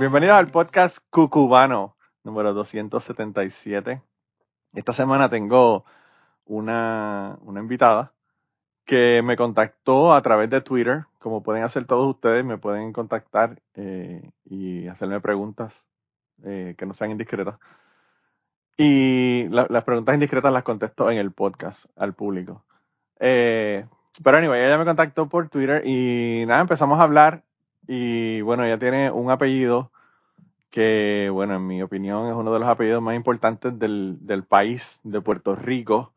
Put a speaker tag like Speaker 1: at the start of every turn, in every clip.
Speaker 1: Bienvenido al podcast Cucubano, número 277. Esta semana tengo una, una invitada que me contactó a través de Twitter. Como pueden hacer todos ustedes, me pueden contactar eh, y hacerme preguntas eh, que no sean indiscretas. Y las preguntas indiscretas las contesto en el podcast al público. Eh, pero anyway, ella me contactó por Twitter y nada, empezamos a hablar. Y bueno, ella tiene un apellido que, bueno, en mi opinión es uno de los apellidos más importantes del, del país, de Puerto Rico.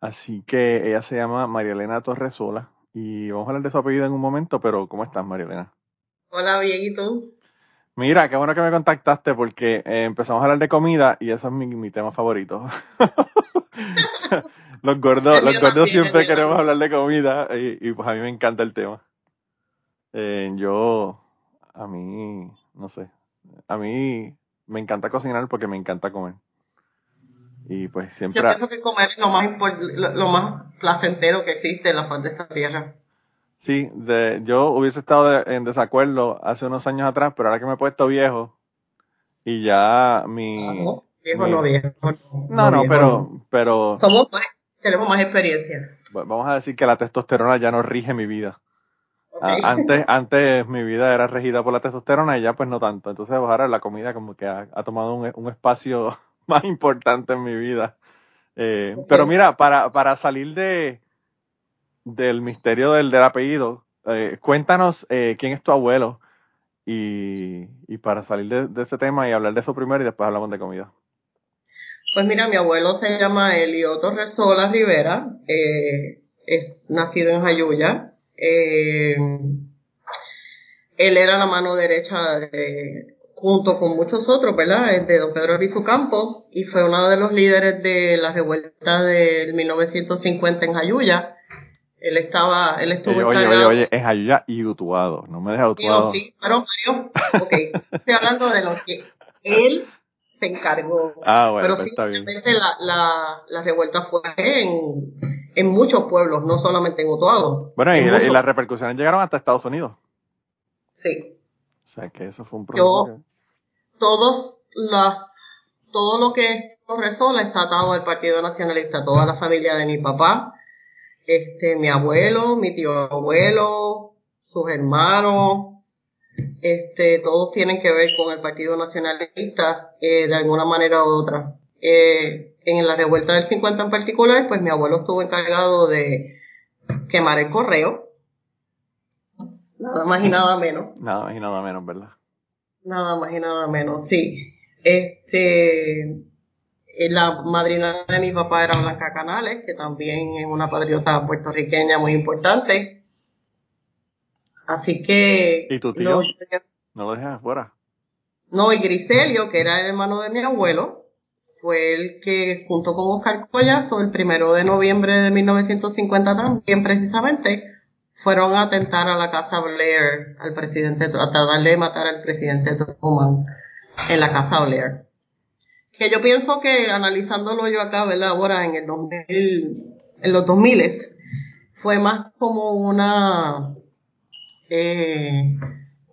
Speaker 1: Así que ella se llama María Elena Torresola y vamos a hablar de su apellido en un momento, pero ¿cómo estás, María Elena?
Speaker 2: Hola, bien, ¿y tú?
Speaker 1: Mira, qué bueno que me contactaste porque eh, empezamos a hablar de comida y eso es mi, tema favorito. los gordos, los gordos siempre queremos hablar de comida y, pues a mí me encanta el tema. Eh, yo, a mí, no sé, a mí me encanta cocinar porque me encanta comer. Y pues siempre...
Speaker 2: Yo pienso que comer es lo más, lo más placentero que existe en la faz de esta tierra.
Speaker 1: Sí, de, yo hubiese estado en desacuerdo hace unos años atrás, pero ahora que me he puesto viejo y ya mi...
Speaker 2: Ah, viejo no viejo.
Speaker 1: No, no, pero, pero...
Speaker 2: Somos tenemos más experiencia.
Speaker 1: Vamos a decir que la testosterona ya no rige mi vida. Antes, antes mi vida era regida por la testosterona y ya pues no tanto. Entonces ahora la comida como que ha, tomado un, un espacio más importante en mi vida. Eh, pero mira, para, para salir de del misterio del, del apellido, eh, cuéntanos eh, quién es tu abuelo y, y para salir de, de, ese tema y hablar de eso primero y después hablamos de comida.
Speaker 2: Pues mira, mi abuelo se llama Elio Torresola Rivera, es nacido en Jayuya. Él era la mano derecha de junto con muchos otros, ¿verdad? De don Pedro Rizo Campo, y fue uno de los líderes de la revuelta del 1950 en Jayuya. Él estaba, él estuvo
Speaker 1: oye, Oye, oye, en Jayuya y Utuado, no me deja Utuado.
Speaker 2: Sí, pero Mario, ok, estoy hablando de lo que él se encargó.
Speaker 1: Ah, bueno,
Speaker 2: pero
Speaker 1: pues
Speaker 2: sí, la, la, la, revuelta fue en, en muchos pueblos, no solamente en Utuado.
Speaker 1: Bueno, y, y las repercusiones llegaron hasta Estados Unidos.
Speaker 2: Sí.
Speaker 1: O sea que eso fue un problema.
Speaker 2: Yo, todos las, todo lo que Torresola está atado al Partido Nacionalista, toda la familia de mi papá, este, mi abuelo, mi tío abuelo, sus hermanos, este, todos tienen que ver con el Partido Nacionalista eh, de alguna manera u otra. Eh, en la revuelta del 50 en particular, pues mi abuelo estuvo encargado de quemar el correo, Nada más y nada menos.
Speaker 1: Nada más y nada menos, ¿verdad?
Speaker 2: Nada más y nada menos, sí. Este, eh, la madrina de mi papá era Blanca Canales, que también es una patriota puertorriqueña muy importante. Así que...
Speaker 1: ¿Y tu tío? No, lo dejas afuera.
Speaker 2: No, y Griselio, que era el hermano de mi abuelo, fue el que, junto con Oscar Collazo, el primero de noviembre de 1950 también, precisamente, fueron a atentar a la casa Blair, al presidente, a darle de matar al presidente Truman en la casa Blair. Que yo pienso que analizándolo yo acá, ¿verdad? Ahora en el 2000, en los 2000 fue más como una, eh,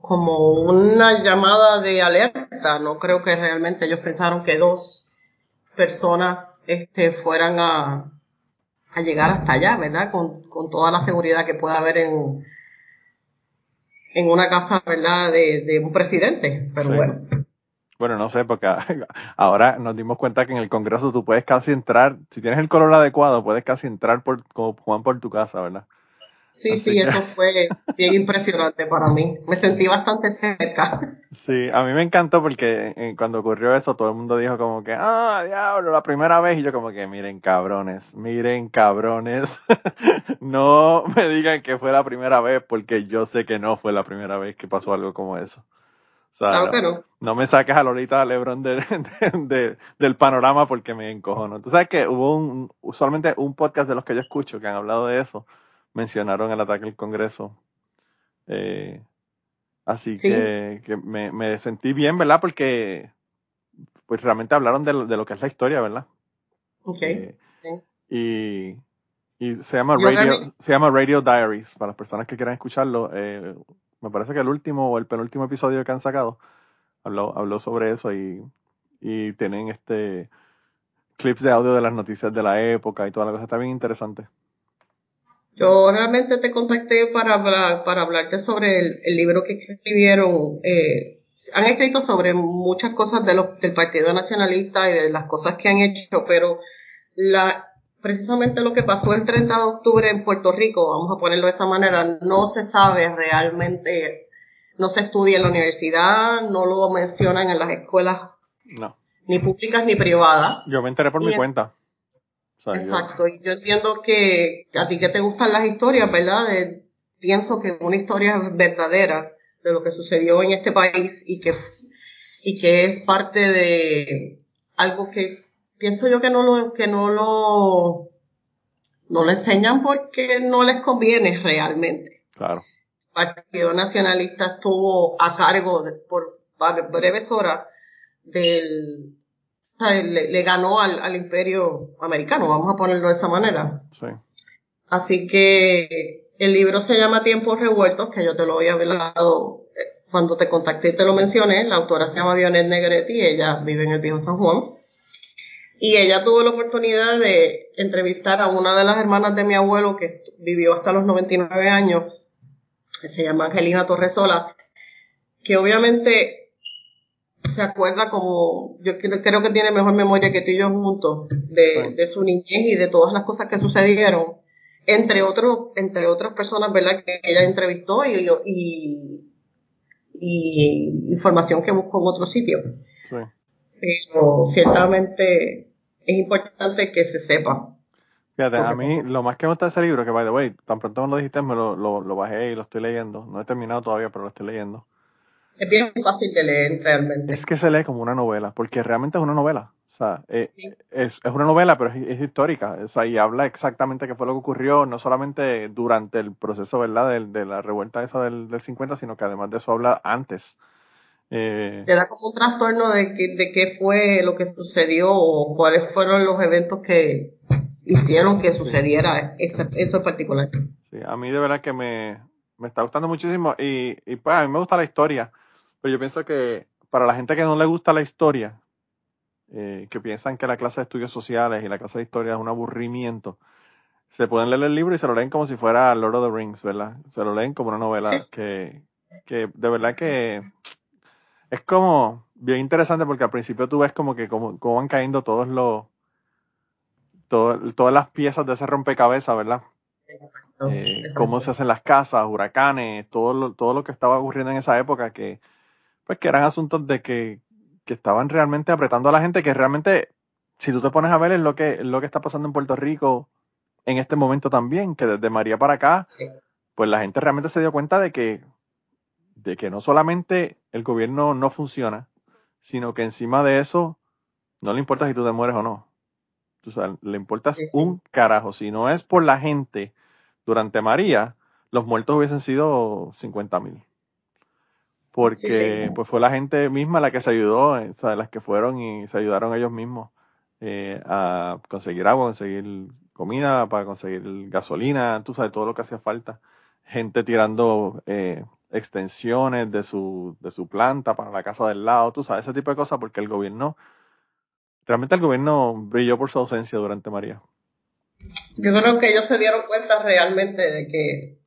Speaker 2: como una llamada de alerta. No creo que realmente ellos pensaron que dos personas este, fueran a, a llegar hasta allá, ¿verdad? Con, con toda la seguridad que pueda haber en, en una casa, ¿verdad? De, de un presidente, pero bueno.
Speaker 1: Bueno, no sé, porque ahora nos dimos cuenta que en el Congreso tú puedes casi entrar, si tienes el color adecuado, puedes casi entrar por, como Juan por tu casa, ¿verdad?
Speaker 2: Sí, sí, eso fue bien impresionante para mí. Me sentí bastante cerca.
Speaker 1: Sí, a mí me encantó porque eh, cuando ocurrió eso todo el mundo dijo como que, ah, diablo, la primera vez. Y yo como que, miren cabrones, miren cabrones. no me digan que fue la primera vez porque yo sé que no fue la primera vez que pasó algo como eso.
Speaker 2: claro que no.
Speaker 1: No me saques a Lolita Lebron del panorama porque me encojono. Tú sabes que hubo un, usualmente un podcast de los que yo escucho que han hablado de eso, mencionaron el ataque al Congreso. Eh, así que, me, sentí bien, ¿verdad? Porque pues realmente hablaron de, lo que es la historia, ¿verdad?
Speaker 2: Ok. Eh,
Speaker 1: y, se llama Radio, se llama Radio Diaries, para las personas que quieran escucharlo. Eh, me parece que el último o el penúltimo episodio que han sacado habló, habló sobre eso y, y tienen este clips de audio de las noticias de la época y toda la cosa. Está bien interesante.
Speaker 2: Yo realmente te contacté para, para hablarte sobre el, libro que escribieron. Eh, han escrito sobre muchas cosas de los, del Partido Nacionalista y de las cosas que han hecho, pero la, precisamente lo que pasó el 30 de octubre en Puerto Rico, vamos a ponerlo de esa manera, no se sabe realmente, no se estudia en la universidad, no lo mencionan en las escuelas,
Speaker 1: no.
Speaker 2: ni públicas ni privadas.
Speaker 1: Yo me enteré por mi cuenta.
Speaker 2: Exacto, y yo entiendo que a ti que te gustan las historias, ¿verdad? pienso que una historia verdadera de lo que sucedió en este país y que, y que es parte de algo que pienso yo que no lo, que no lo, no lo enseñan porque no les conviene realmente.
Speaker 1: Claro.
Speaker 2: El Partido Nacionalista estuvo a cargo por breves horas del, le, ganó al, imperio americano, vamos a ponerlo de esa manera.
Speaker 1: Sí.
Speaker 2: Así que el libro se llama Tiempos Revueltos, que yo te lo había hablado eh, cuando te contacté y te lo mencioné. La autora se llama Vionet Negretti, ella vive en el Viejo San Juan. Y ella tuvo la oportunidad de entrevistar a una de las hermanas de mi abuelo que vivió hasta los 99 años, que se llama Angelina Torresola, que obviamente se acuerda como, yo creo, que tiene mejor memoria que tú y yo juntos, de, su niñez y de todas las cosas que sucedieron, entre otros, entre otras personas, ¿verdad?, que ella entrevistó y, y, y información que buscó en otro sitio. Pero ciertamente es importante que se sepa.
Speaker 1: Fíjate, a mí lo más que me gusta de ese libro, que by the way, tan pronto como lo dijiste, me lo, lo, bajé y lo estoy leyendo. No he terminado todavía, pero lo estoy leyendo.
Speaker 2: Es bien fácil de leer realmente.
Speaker 1: Es que se lee como una novela, porque realmente es una novela. O sea, eh, es, es, una novela, pero es, histórica. O sea, y habla exactamente qué fue lo que ocurrió, no solamente durante el proceso, ¿verdad?, de, de la revuelta esa del, del 50, sino que además de eso habla antes
Speaker 2: eh, Te da como un trastorno de, que, de qué fue lo que sucedió o cuáles fueron los eventos que hicieron que sucediera eso en particular.
Speaker 1: Sí, a mí de verdad que me, está gustando muchísimo y, y pues a mí me gusta la historia, pero yo pienso que para la gente que no le gusta la historia, eh, que piensan que la clase de estudios sociales y la clase de historia es un aburrimiento, se pueden leer el libro y se lo leen como si fuera Lord of the Rings, ¿verdad? Se lo leen como una novela que, que de verdad que es como bien interesante porque al principio tú ves como que cómo, van cayendo todos los todas las piezas de ese rompecabezas, ¿verdad? Eh, cómo se hacen las casas, huracanes, todo lo, todo lo que estaba ocurriendo en esa época que pues que eran asuntos de que, que estaban realmente apretando a la gente que realmente si tú te pones a ver es lo que lo que está pasando en Puerto Rico en este momento también, que desde María para acá, pues la gente realmente se dio cuenta de que de que no solamente el gobierno no funciona, sino que encima de eso no le importa si tú te mueres o no. O sea, le importa un carajo. Si no es por la gente durante María, los muertos hubiesen sido 50 mil. Porque pues fue la gente misma la que se ayudó, eh, o sea, las que fueron y se ayudaron ellos mismos eh, a conseguir agua, conseguir comida, para conseguir gasolina, tú sabes, todo lo que hacía falta. Gente tirando eh, extensiones de su, de su planta para la casa del lado, tú sabes, ese tipo de cosas, porque el gobierno, realmente el gobierno brilló por su ausencia durante María.
Speaker 2: Yo creo que ellos se dieron cuenta realmente de que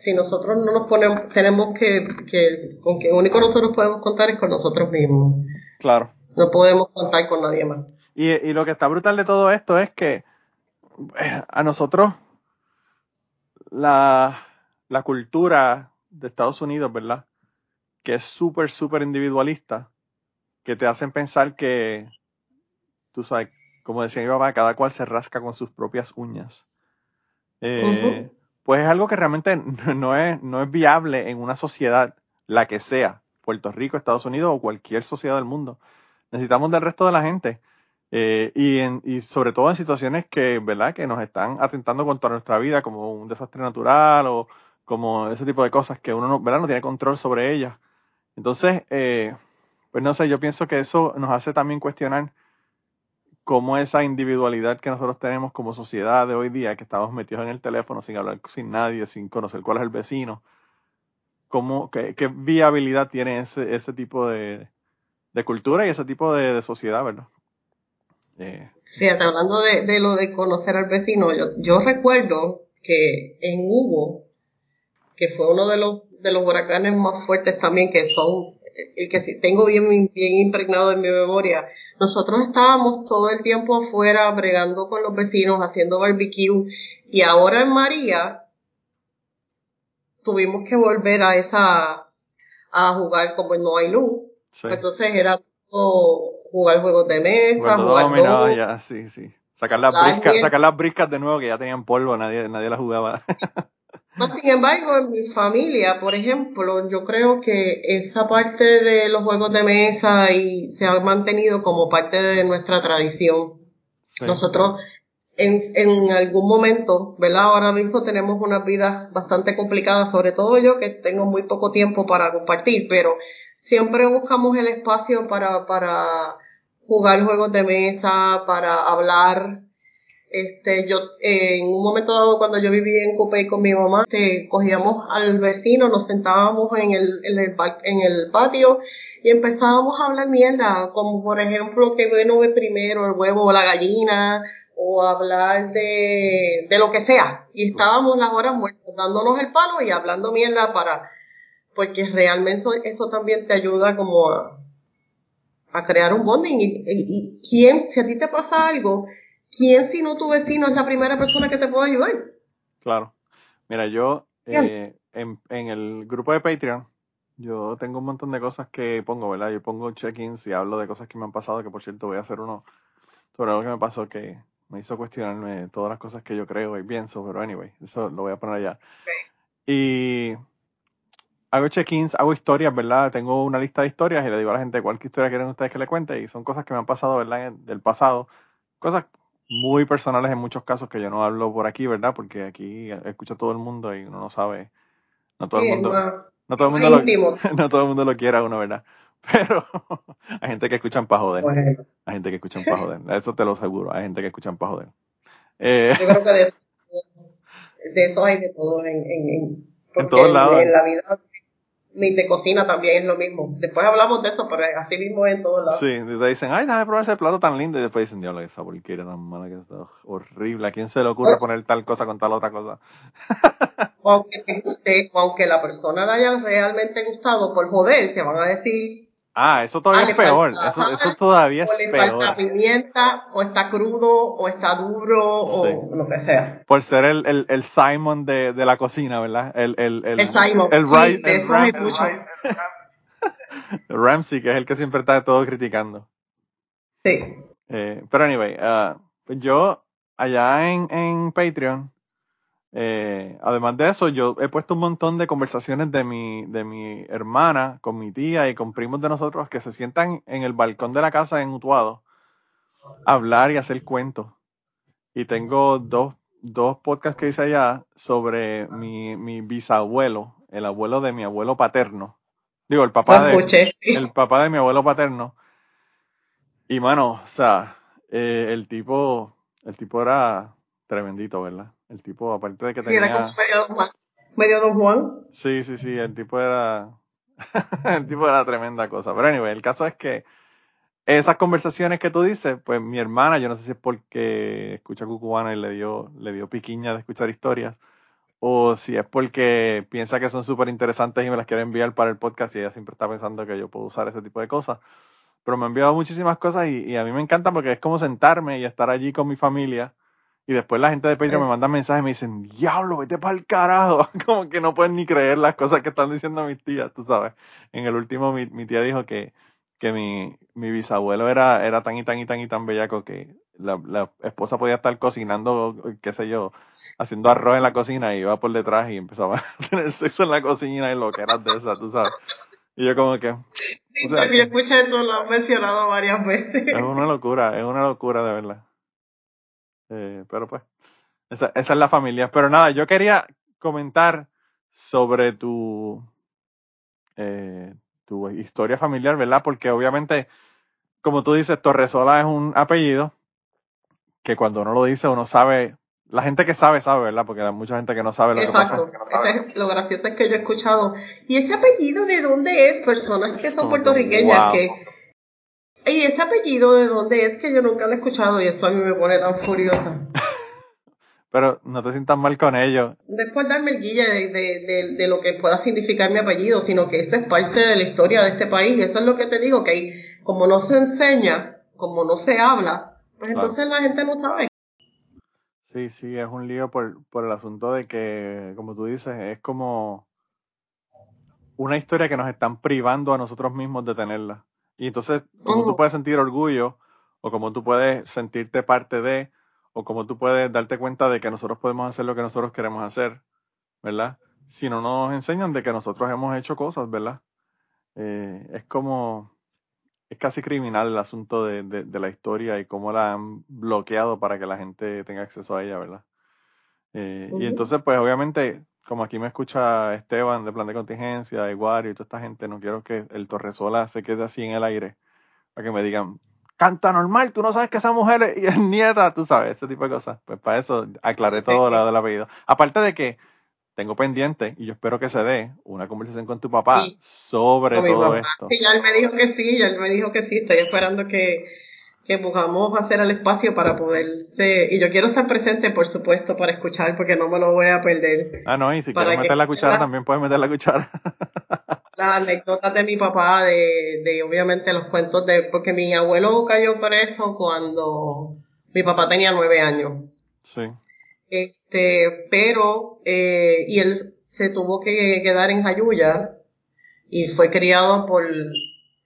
Speaker 2: si nosotros no nos ponemos, tenemos que, que con que único nosotros podemos contar es con nosotros mismos.
Speaker 1: Claro.
Speaker 2: No podemos contar con nadie más.
Speaker 1: Y, y lo que está brutal de todo esto es que eh, a nosotros la, la cultura de Estados Unidos, ¿verdad? Que es súper, súper individualista, que te hacen pensar que, tú sabes, como decía mi papá, cada cual se rasca con sus propias uñas. Pues es algo que realmente no es, no es viable en una sociedad, la que sea, Puerto Rico, Estados Unidos o cualquier sociedad del mundo. Necesitamos del resto de la gente. Eh, y, en, y sobre todo en situaciones que, ¿verdad? que nos están atentando contra nuestra vida, como un desastre natural o como ese tipo de cosas que uno no, ¿verdad? no tiene control sobre ellas. Entonces, eh, pues no sé, yo pienso que eso nos hace también cuestionar cómo esa individualidad que nosotros tenemos como sociedad de hoy día, que estamos metidos en el teléfono sin hablar sin nadie, sin conocer cuál es el vecino, cómo, qué, viabilidad tiene ese, ese tipo de, de cultura y ese tipo de, sociedad, ¿verdad?
Speaker 2: Eh, Fíjate, hablando de, de, lo de conocer al vecino, yo, yo recuerdo que en Hugo, que fue uno de los, de los huracanes más fuertes también, que son, el que tengo bien, bien impregnado en mi memoria, nosotros estábamos todo el tiempo afuera bregando con los vecinos, haciendo barbecue, y ahora en María tuvimos que volver a esa, a jugar como no hay luz. Entonces era todo jugar juegos de mesa, jugar
Speaker 1: ya, sí, sí. Sacar las, briscas, sacar las briscas de nuevo que ya tenían polvo, nadie, nadie las jugaba.
Speaker 2: sin embargo, en mi familia, por ejemplo, yo creo que esa parte de los juegos de mesa y se ha mantenido como parte de nuestra tradición. Nosotros en, en algún momento, ¿verdad? Ahora mismo tenemos unas vidas bastante complicadas, sobre todo yo que tengo muy poco tiempo para compartir, pero siempre buscamos el espacio para, para jugar juegos de mesa, para hablar. Este, yo, en un momento dado, cuando yo vivía en Copey con mi mamá, este, cogíamos al vecino, nos sentábamos en el, en el, patio y empezábamos a hablar mierda, como por ejemplo que bueno ve primero el huevo o la gallina, o hablar de, de lo que sea. Y estábamos las horas muertas, dándonos el palo y hablando mierda para, porque realmente eso también te ayuda como a, crear un bonding. Y, y, quién, si a ti te pasa algo, ¿quién si no tu vecino es la primera persona que te puede ayudar?
Speaker 1: Claro. Mira, yo eh, en, en, el grupo de Patreon, yo tengo un montón de cosas que pongo, ¿verdad? Yo pongo check-ins y hablo de cosas que me han pasado, que por cierto voy a hacer uno sobre algo que me pasó que me hizo cuestionarme todas las cosas que yo creo y pienso, pero anyway, eso lo voy a poner allá. Y hago check-ins, hago historias, ¿verdad? Tengo una lista de historias y le digo a la gente cuál historia quieren ustedes que le cuente y son cosas que me han pasado, ¿verdad? Del pasado. Cosas muy personales en muchos casos que yo no hablo por aquí, ¿verdad? Porque aquí escucha todo el mundo y uno no sabe, no todo el mundo, no, todo el mundo lo, no todo el mundo lo quiera uno, ¿verdad? Pero hay gente que escuchan para joder. Hay gente que escuchan para joder. Eso te lo aseguro. Hay gente que escuchan para joder.
Speaker 2: Eh, Yo creo que de eso, de eso hay de todo en, en,
Speaker 1: en todos lados.
Speaker 2: En la vida ni de cocina también es lo mismo. Después hablamos de eso, pero así mismo en todos lados.
Speaker 1: Sí, te dicen, ay, déjame probar ese plato tan lindo. Y después dicen, diablo, esa porquería tan mala que está horrible. ¿A quién se le ocurre pues poner tal cosa con tal otra cosa?
Speaker 2: aunque te guste, aunque la persona le haya realmente gustado por joder, te van a decir,
Speaker 1: Ah, eso todavía ah, es peor. Eso, eso todavía es peor. O le falta
Speaker 2: pimienta, o está crudo, o está duro, o lo que sea.
Speaker 1: Por ser el, el, el Simon de, de, la cocina, ¿verdad? El, el,
Speaker 2: el, el Simon.
Speaker 1: El, sí, el Ramsey. Ramsey, que es el que siempre está todo criticando.
Speaker 2: Sí.
Speaker 1: Eh, pero anyway, uh, yo allá en, en Patreon eh, además de eso, yo he puesto un montón de conversaciones de mi, de mi hermana con mi tía y con primos de nosotros que se sientan en el balcón de la casa en Utuado a hablar y hacer cuentos. Y tengo dos, dos podcasts que hice allá sobre mi, mi bisabuelo, el abuelo de mi abuelo paterno. Digo, el papá, de, el papá de mi abuelo paterno. Y mano, o sea, eh, el tipo, el tipo era tremendito, ¿verdad? El tipo, aparte de que tenía...
Speaker 2: Era como medio, Don Juan.
Speaker 1: Sí, sí, sí, el tipo era... el tipo era tremenda cosa. Pero anyway, el caso es que esas conversaciones que tú dices, pues mi hermana, yo no sé si es porque escucha cucubana y le dio, le dio piquiña de escuchar historias, o si es porque piensa que son súper interesantes y me las quiere enviar para el podcast y ella siempre está pensando que yo puedo usar ese tipo de cosas. Pero me ha enviado muchísimas cosas y, y a mí me encanta porque es como sentarme y estar allí con mi familia y después la gente de Patreon me manda mensajes y me dicen, diablo, vete para el carajo. Como que no pueden ni creer las cosas que están diciendo mis tías, tú sabes. En el último mi, mi tía dijo que, que mi, mi bisabuelo era, era tan y tan y tan y tan bellaco que la, la, esposa podía estar cocinando, qué sé yo, haciendo arroz en la cocina y iba por detrás y empezaba a tener sexo en la cocina y lo que era de esa, tú sabes. Y yo como que...
Speaker 2: Sí, o sea, yo escuché esto, lo has mencionado varias veces.
Speaker 1: Es una locura, es una locura de verdad. Eh, pero pues, esa, esa es la familia. Pero nada, yo quería comentar sobre tu, eh, tu historia familiar, ¿verdad? Porque obviamente, como tú dices, Torresola es un apellido que cuando uno lo dice uno sabe la gente que sabe, sabe, ¿verdad? Porque hay mucha gente que no sabe lo
Speaker 2: Exacto.
Speaker 1: que pasa.
Speaker 2: Exacto. lo gracioso es que yo he escuchado, ¿y ese apellido de dónde es? Personas que son puertorriqueñas que... ¿Y ese apellido de dónde es? Que yo nunca lo he escuchado y eso a mí me pone tan furiosa.
Speaker 1: Pero no te sientas mal con ello.
Speaker 2: No es por darme el guille de, de, de, lo que pueda significar mi apellido, sino que eso es parte de la historia de este país. Y eso es lo que te digo, que como no se enseña, como no se habla, pues entonces la gente no sabe.
Speaker 1: Sí, sí, es un lío por, por el asunto de que, como tú dices, es como una historia que nos están privando a nosotros mismos de tenerla. Y entonces, como tú puedes sentir orgullo, o como tú puedes sentirte parte de, o como tú puedes darte cuenta de que nosotros podemos hacer lo que nosotros queremos hacer, ¿verdad? Si no nos enseñan de que nosotros hemos hecho cosas, ¿verdad? Eh, es como, es casi criminal el asunto de, de, la historia y cómo la han bloqueado para que la gente tenga acceso a ella, ¿verdad? Eh, y entonces, pues obviamente, como aquí me escucha Esteban de Plan de Contingencia, Iguario y toda esta gente, no quiero que el Torresola se quede así en el aire, para que me digan, canta normal, tú no sabes que esa mujer es, nieta, tú sabes, ese tipo de cosas. Pues para eso aclaré todo lo del apellido. Aparte de que tengo pendiente, y yo espero que se dé, una conversación con tu papá sobre todo esto.
Speaker 2: Sí, ya él me dijo que sí, ya él me dijo que sí, estoy esperando que, que buscamos hacer el espacio para poderse, y yo quiero estar presente, por supuesto, para escuchar, porque no me lo voy a perder.
Speaker 1: Ah, no, y si quieres meter la cuchara, también puedes meter la cuchara.
Speaker 2: Las anécdotas de mi papá, de, de obviamente los cuentos de, porque mi abuelo cayó preso cuando mi papá tenía nueve años.
Speaker 1: Sí.
Speaker 2: Este, pero, eh, y él se tuvo que quedar en Jayuya y fue criado por,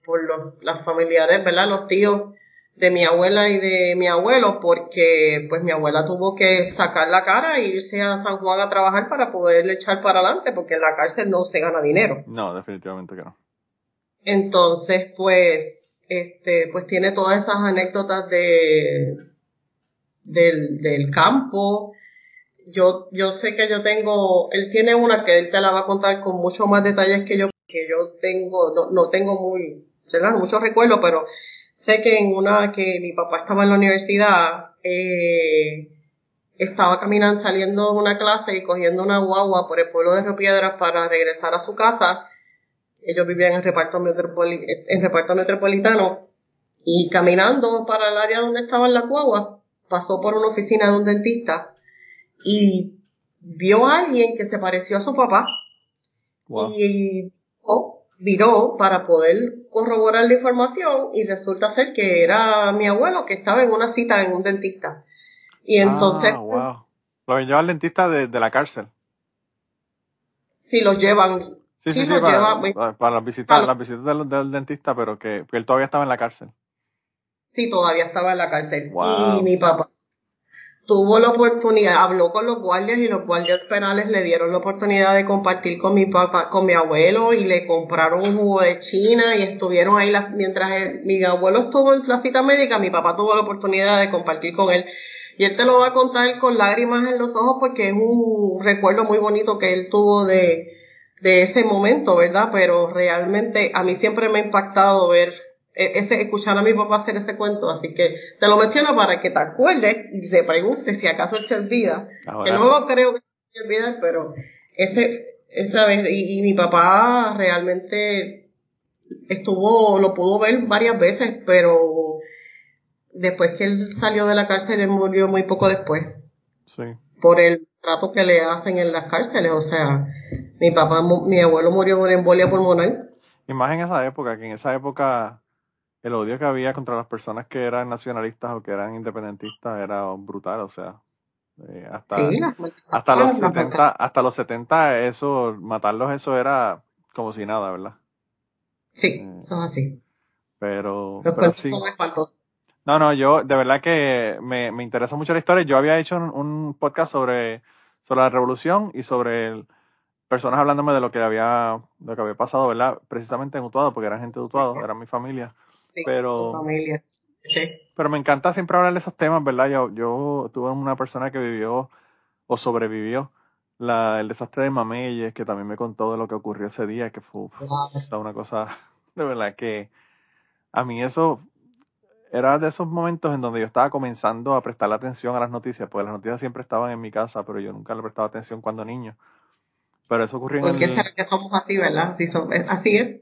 Speaker 2: por los, las familiares, ¿verdad? Los tíos de mi abuela y de mi abuelo, porque pues mi abuela tuvo que sacar la cara e irse a San Juan a trabajar para poder echar para adelante, porque en la cárcel no se gana dinero.
Speaker 1: No, definitivamente que no.
Speaker 2: Entonces, pues, este, pues tiene todas esas anécdotas de del, del campo, yo, yo sé que yo tengo, él tiene una que él te la va a contar con mucho más detalles que yo, que yo tengo, no, no tengo muy, muchos recuerdos, pero sé que en una que mi papá estaba en la universidad, eh, estaba caminando, saliendo de una clase y cogiendo una guagua por el pueblo de Río Piedras para regresar a su casa. Ellos vivían en reparto, en reparto metropolitano. Y caminando para el área donde estaban las guaguas, pasó por una oficina de un dentista y vio a alguien que se pareció a su papá. Y viró para poder corroborar la información y resulta ser que era mi abuelo que estaba en una cita en un dentista. Y entonces... Ah,
Speaker 1: wow. Lo lleva al dentista de, la cárcel.
Speaker 2: Sí, los llevan.
Speaker 1: Sí, sí, sí, para, para, las visitas, las visitas del, dentista, pero que, que, él todavía estaba en la cárcel.
Speaker 2: Sí, todavía estaba en la cárcel. Y mi papá tuvo la oportunidad, habló con los guardias y los guardias penales le dieron la oportunidad de compartir con mi papá, con mi abuelo y le compraron un jugo de China y estuvieron ahí las, mientras mi abuelo estuvo en la cita médica, mi papá tuvo la oportunidad de compartir con él. Y él te lo va a contar con lágrimas en los ojos porque es un recuerdo muy bonito que él tuvo de, de ese momento, ¿verdad? Pero realmente a mí siempre me ha impactado ver ese, escuchar a mi papá hacer ese cuento, así que te lo menciono para que te acuerdes y te preguntes si acaso él se olvida, que no lo creo que se olvide, pero ese, esa vez, y, mi papá realmente estuvo, lo pudo ver varias veces, pero después que él salió de la cárcel, él murió muy poco después.
Speaker 1: Sí.
Speaker 2: Por el trato que le hacen en las cárceles, o sea, mi papá, mi abuelo murió por embolia pulmonar.
Speaker 1: Y más en esa época, que en esa época el odio que había contra las personas que eran nacionalistas o que eran independentistas era brutal, o sea, eh, hasta, hasta los 70, hasta los 70 eso, matarlos eso era como si nada, ¿verdad?
Speaker 2: Sí, eh, son así.
Speaker 1: Pero,
Speaker 2: los son espantosos.
Speaker 1: No, no, yo de verdad que me, me interesa mucho la historia. Yo había hecho un, podcast sobre, sobre la revolución y sobre el, personas hablándome de lo que había, lo que había pasado, ¿verdad? Precisamente en Utuado, porque era gente de Utuado, era mi familia.
Speaker 2: Sí,
Speaker 1: pero,
Speaker 2: tu familia. Sí.
Speaker 1: pero me encanta siempre hablar de esos temas, ¿verdad? Yo, yo tuve una persona que vivió o sobrevivió la, el desastre de Mameyes, que también me contó de lo que ocurrió ese día, que fue
Speaker 2: Wow.
Speaker 1: una cosa, de verdad que a mí eso era de esos momentos en donde yo estaba comenzando a prestarle atención a las noticias, porque las noticias siempre estaban en mi casa, pero yo nunca le prestaba atención cuando niño. Pero eso ocurrió en
Speaker 2: ¿Por qué
Speaker 1: el...
Speaker 2: que somos así, verdad? Así es.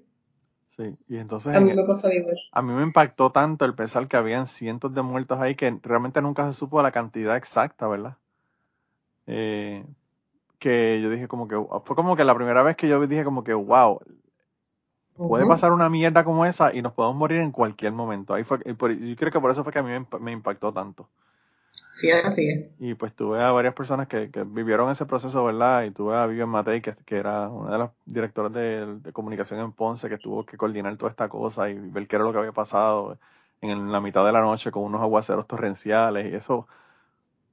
Speaker 1: Sí, y entonces
Speaker 2: A mí me pasa igual.
Speaker 1: a mí me impactó tanto el pensar que habían cientos de muertos ahí que realmente nunca se supo la cantidad exacta, ¿verdad? Eh, que yo dije como que, fue como que la primera vez que yo dije como que, wow, puede pasar una mierda como esa y nos podemos morir en cualquier momento. Ahí fue, yo creo que por eso fue que a mí me impactó tanto.
Speaker 2: Sí, así es.
Speaker 1: Y pues tuve a varias personas que, que vivieron ese proceso, ¿verdad? Y tuve a Vivian Matei, que, que era una de las directoras de, de comunicación en Ponce, que tuvo que coordinar toda esta cosa y ver qué era lo que había pasado en la mitad de la noche con unos aguaceros torrenciales y eso.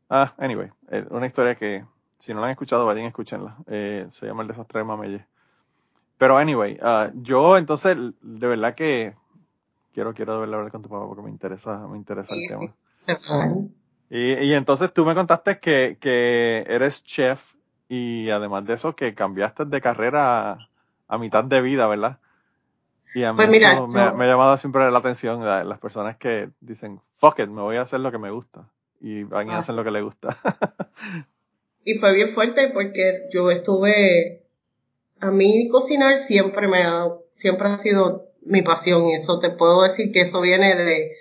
Speaker 1: Ah, anyway, una historia que si no la han escuchado, vayan a escucharla. Eh, se llama El desastre de Mamelle. Pero anyway, ah, yo entonces, de verdad que quiero, quiero de verdad hablar con tu papá porque me interesa, me interesa el tema.
Speaker 2: sí.
Speaker 1: Y, y entonces tú me contaste que, que eres chef y además de eso que cambiaste de carrera a, a mitad de vida, ¿verdad? Y a mí
Speaker 2: Pues mira,
Speaker 1: eso me, ha-
Speaker 2: yo-
Speaker 1: me ha llamado siempre la atención la- las personas que dicen, fuck it, me voy a hacer lo que me gusta. Y van y
Speaker 2: Ah.
Speaker 1: hacen lo que les gusta.
Speaker 2: Y fue bien fuerte porque yo estuve, a mí cocinar siempre me ha, siempre ha sido mi pasión y eso te puedo decir que eso viene de,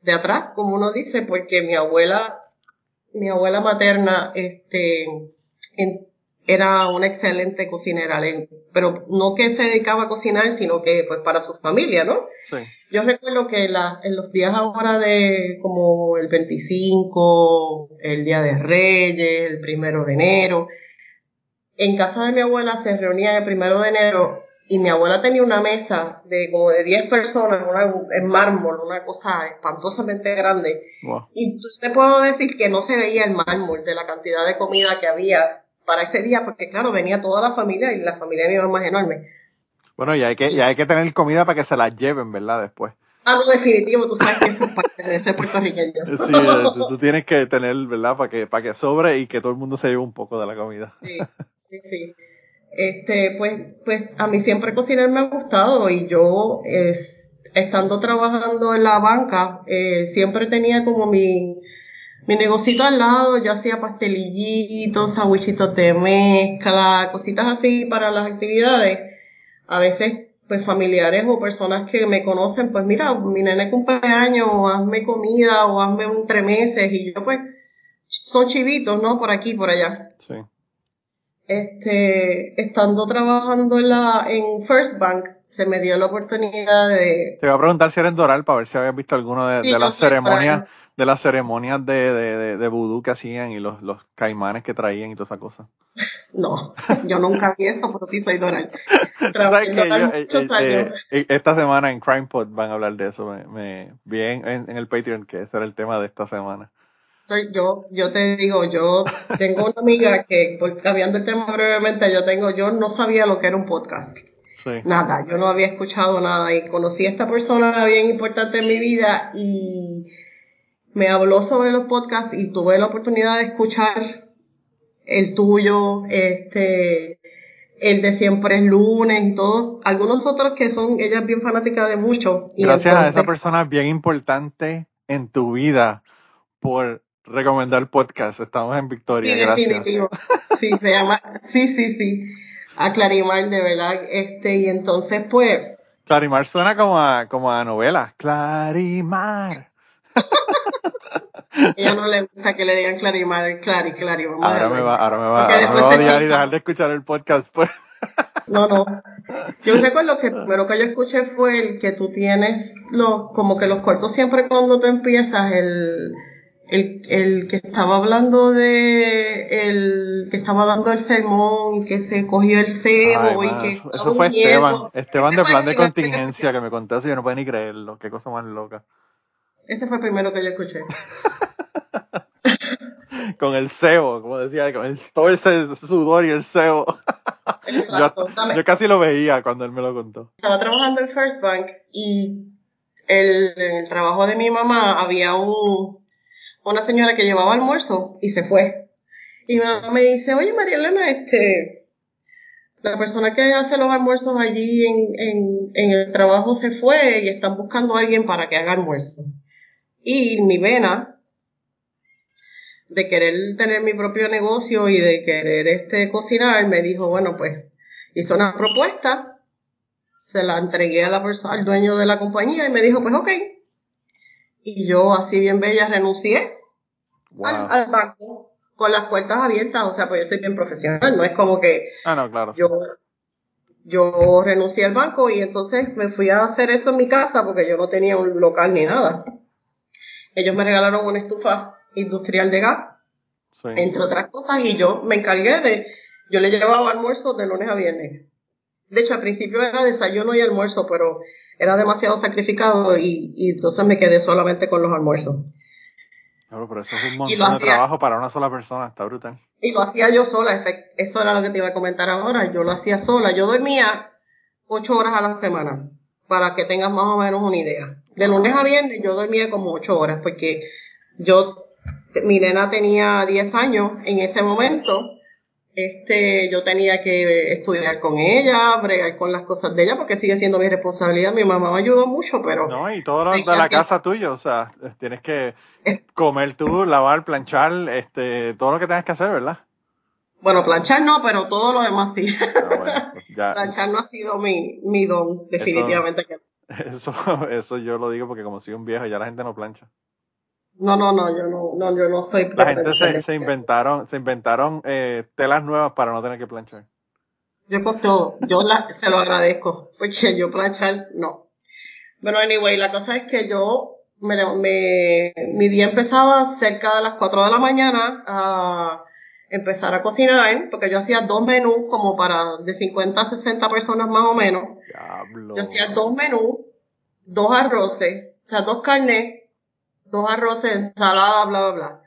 Speaker 2: de atrás, como uno dice, porque mi abuela, mi abuela materna, este, en- era una excelente cocinera, pero no que se dedicaba a cocinar, sino que pues para su familia, ¿no?
Speaker 1: sí,
Speaker 2: Yo recuerdo que la, en los días ahora de como el 25, el Día de Reyes, el primero de enero, en casa de mi abuela se reunían el primero de enero y mi abuela tenía una mesa de como de 10 personas una- en mármol, una cosa espantosamente grande.
Speaker 1: wow.
Speaker 2: Y te puedo decir que no se veía el mármol de la cantidad de comida que había para ese día, porque claro, venía toda la familia y la familia de mi mamá es enorme.
Speaker 1: Bueno, y hay que, y hay que tener comida para que se la lleven, ¿verdad? Después.
Speaker 2: Ah, no, definitivo, tú sabes que eso es parte de ser puertorriqueño.
Speaker 1: Sí, eh, tú, tú tienes que tener, ¿verdad? Para que, para que sobre y que todo el mundo se lleve un poco de la comida.
Speaker 2: Sí, sí, sí. Este, pues, pues a mí siempre cocinar me ha gustado y yo, es, estando trabajando en la banca, eh, siempre tenía como mi, mi negocito al lado, yo hacía pastelillitos, sandwichitos de mezcla, cositas así para las actividades. A veces, pues familiares o personas que me conocen, pues mira, mi nene cumpleaños, o hazme comida, o hazme un tres meses, y yo pues, son chivitos, ¿no? Por aquí, por allá
Speaker 1: Sí.
Speaker 2: Este, estando trabajando en la, en First Bank, se me dio la oportunidad de,
Speaker 1: Te iba a preguntar si eres Doral para ver si habías visto alguno de,
Speaker 2: Sí,
Speaker 1: de
Speaker 2: yo
Speaker 1: las ceremonias, de las ceremonias de, de, de, de vudú que hacían y los, los caimanes que traían y toda esa cosa.
Speaker 2: no, yo nunca vi eso, pero sí soy Doral.
Speaker 1: ¿Sabes?
Speaker 2: Doral
Speaker 1: Yo, eh,
Speaker 2: muchos
Speaker 1: eh,
Speaker 2: años.
Speaker 1: eh, esta semana en CrimePod van a hablar de eso. Me, me vi en, en el Patreon que ese era el tema de esta semana.
Speaker 2: Yo, yo te digo, yo tengo una amiga que, por- cambiando el tema brevemente, yo tengo, yo no sabía lo que era un podcast.
Speaker 1: Sí.
Speaker 2: Nada, yo no había escuchado nada y conocí a esta persona bien importante en mi vida y me habló sobre los podcasts y tuve la oportunidad de escuchar el tuyo, este, el de siempre es lunes y todos, algunos otros que son, ella es bien fanática de mucho. Y
Speaker 1: Gracias a esa persona bien importante en tu vida por recomendar podcast. Estamos en Victoria.
Speaker 2: Sí,
Speaker 1: Gracias.
Speaker 2: definitivo. Sí, se llama, sí, sí, sí. A Clarimar, de verdad, este, y entonces pues,
Speaker 1: Clarimar suena como a, como a novela. Clarimar.
Speaker 2: ella no le gusta que le digan Clarimar, Clari, Clari,
Speaker 1: Ahora me va, ahora me va, ahora me va a odiar y dejar de escuchar el podcast. Pues.
Speaker 2: No, no. Yo recuerdo que el primero que yo escuché fue el que tú tienes los, como que los cortos siempre cuando tú empiezas, el, el, el que estaba hablando de, el que estaba dando el sermón que se cogió el cebo
Speaker 1: Ay,
Speaker 2: y que
Speaker 1: eso, eso fue. Esteban. Esteban de plan de contingencia que me contó eso yo no puedo ni creerlo. Qué cosa más loca.
Speaker 2: Ese fue el primero que yo escuché.
Speaker 1: Con el cebo, como decía, con el, todo el sudor y el cebo. yo, casi lo veía cuando él me lo contó.
Speaker 2: Estaba trabajando en First Bank y el, en el trabajo de mi mamá había un, una señora que llevaba almuerzo y se fue. Y mi mamá me dice, oye María Elena, este, la persona que hace los almuerzos allí en, en, el trabajo se fue y están buscando a alguien para que haga almuerzo. Y mi vena de querer tener mi propio negocio y de querer este cocinar, me dijo, bueno, pues hizo una propuesta, se la entregué a la al dueño de la compañía y me dijo, pues ok. Y yo así bien bella renuncié al, banco con las puertas abiertas, o sea, pues yo soy bien profesional, no es como que
Speaker 1: ah, no, claro,
Speaker 2: yo, yo renuncié al banco y entonces me fui a hacer eso en mi casa porque yo no tenía un local ni nada. Ellos me regalaron una estufa industrial de gas, entre otras cosas, y yo me encargué de, yo le llevaba almuerzo de lunes a viernes. De hecho, al principio era desayuno y almuerzo, pero era demasiado sacrificado y, y entonces me quedé solamente con los almuerzos.
Speaker 1: Claro, pero eso es un montón de trabajo para una sola persona, está brutal.
Speaker 2: Y lo hacía yo sola, eso era lo que te iba a comentar ahora, yo lo hacía sola, yo dormía ocho horas a la semana, para que tengas más o menos una idea. De lunes a viernes yo dormía como ocho horas, porque yo mi nena tenía 10 años en ese momento. Este, yo tenía que estudiar con ella, bregar con las cosas de ella, porque sigue siendo mi responsabilidad. Mi mamá me ayudó mucho, pero.
Speaker 1: No, y todo lo de la casa tuyo, o sea, tienes que comer tú, lavar, planchar, este, todo lo que tengas que hacer, ¿verdad?
Speaker 2: Bueno, planchar no, pero todo lo demás sí. Ah, pues planchar no ha sido mi, mi don, definitivamente.
Speaker 1: Eso, eso yo lo digo porque como soy un viejo, ya la gente no plancha.
Speaker 2: No, no, no, yo no, no, yo no soy.
Speaker 1: La gente se, se inventaron, se inventaron eh, telas nuevas para no tener que planchar.
Speaker 2: Yo costó, yo la, se lo agradezco, porque yo planchar, no. Bueno, anyway, la cosa es que yo, me, me, mi día empezaba cerca de las 4 de la mañana a empezar a cocinar, porque yo hacía dos menús como para de 50 a 60 personas más o menos.
Speaker 1: Diablo.
Speaker 2: Yo hacía dos menús, dos arroces, o sea, dos carnes dos arroces, ensalada, bla, bla,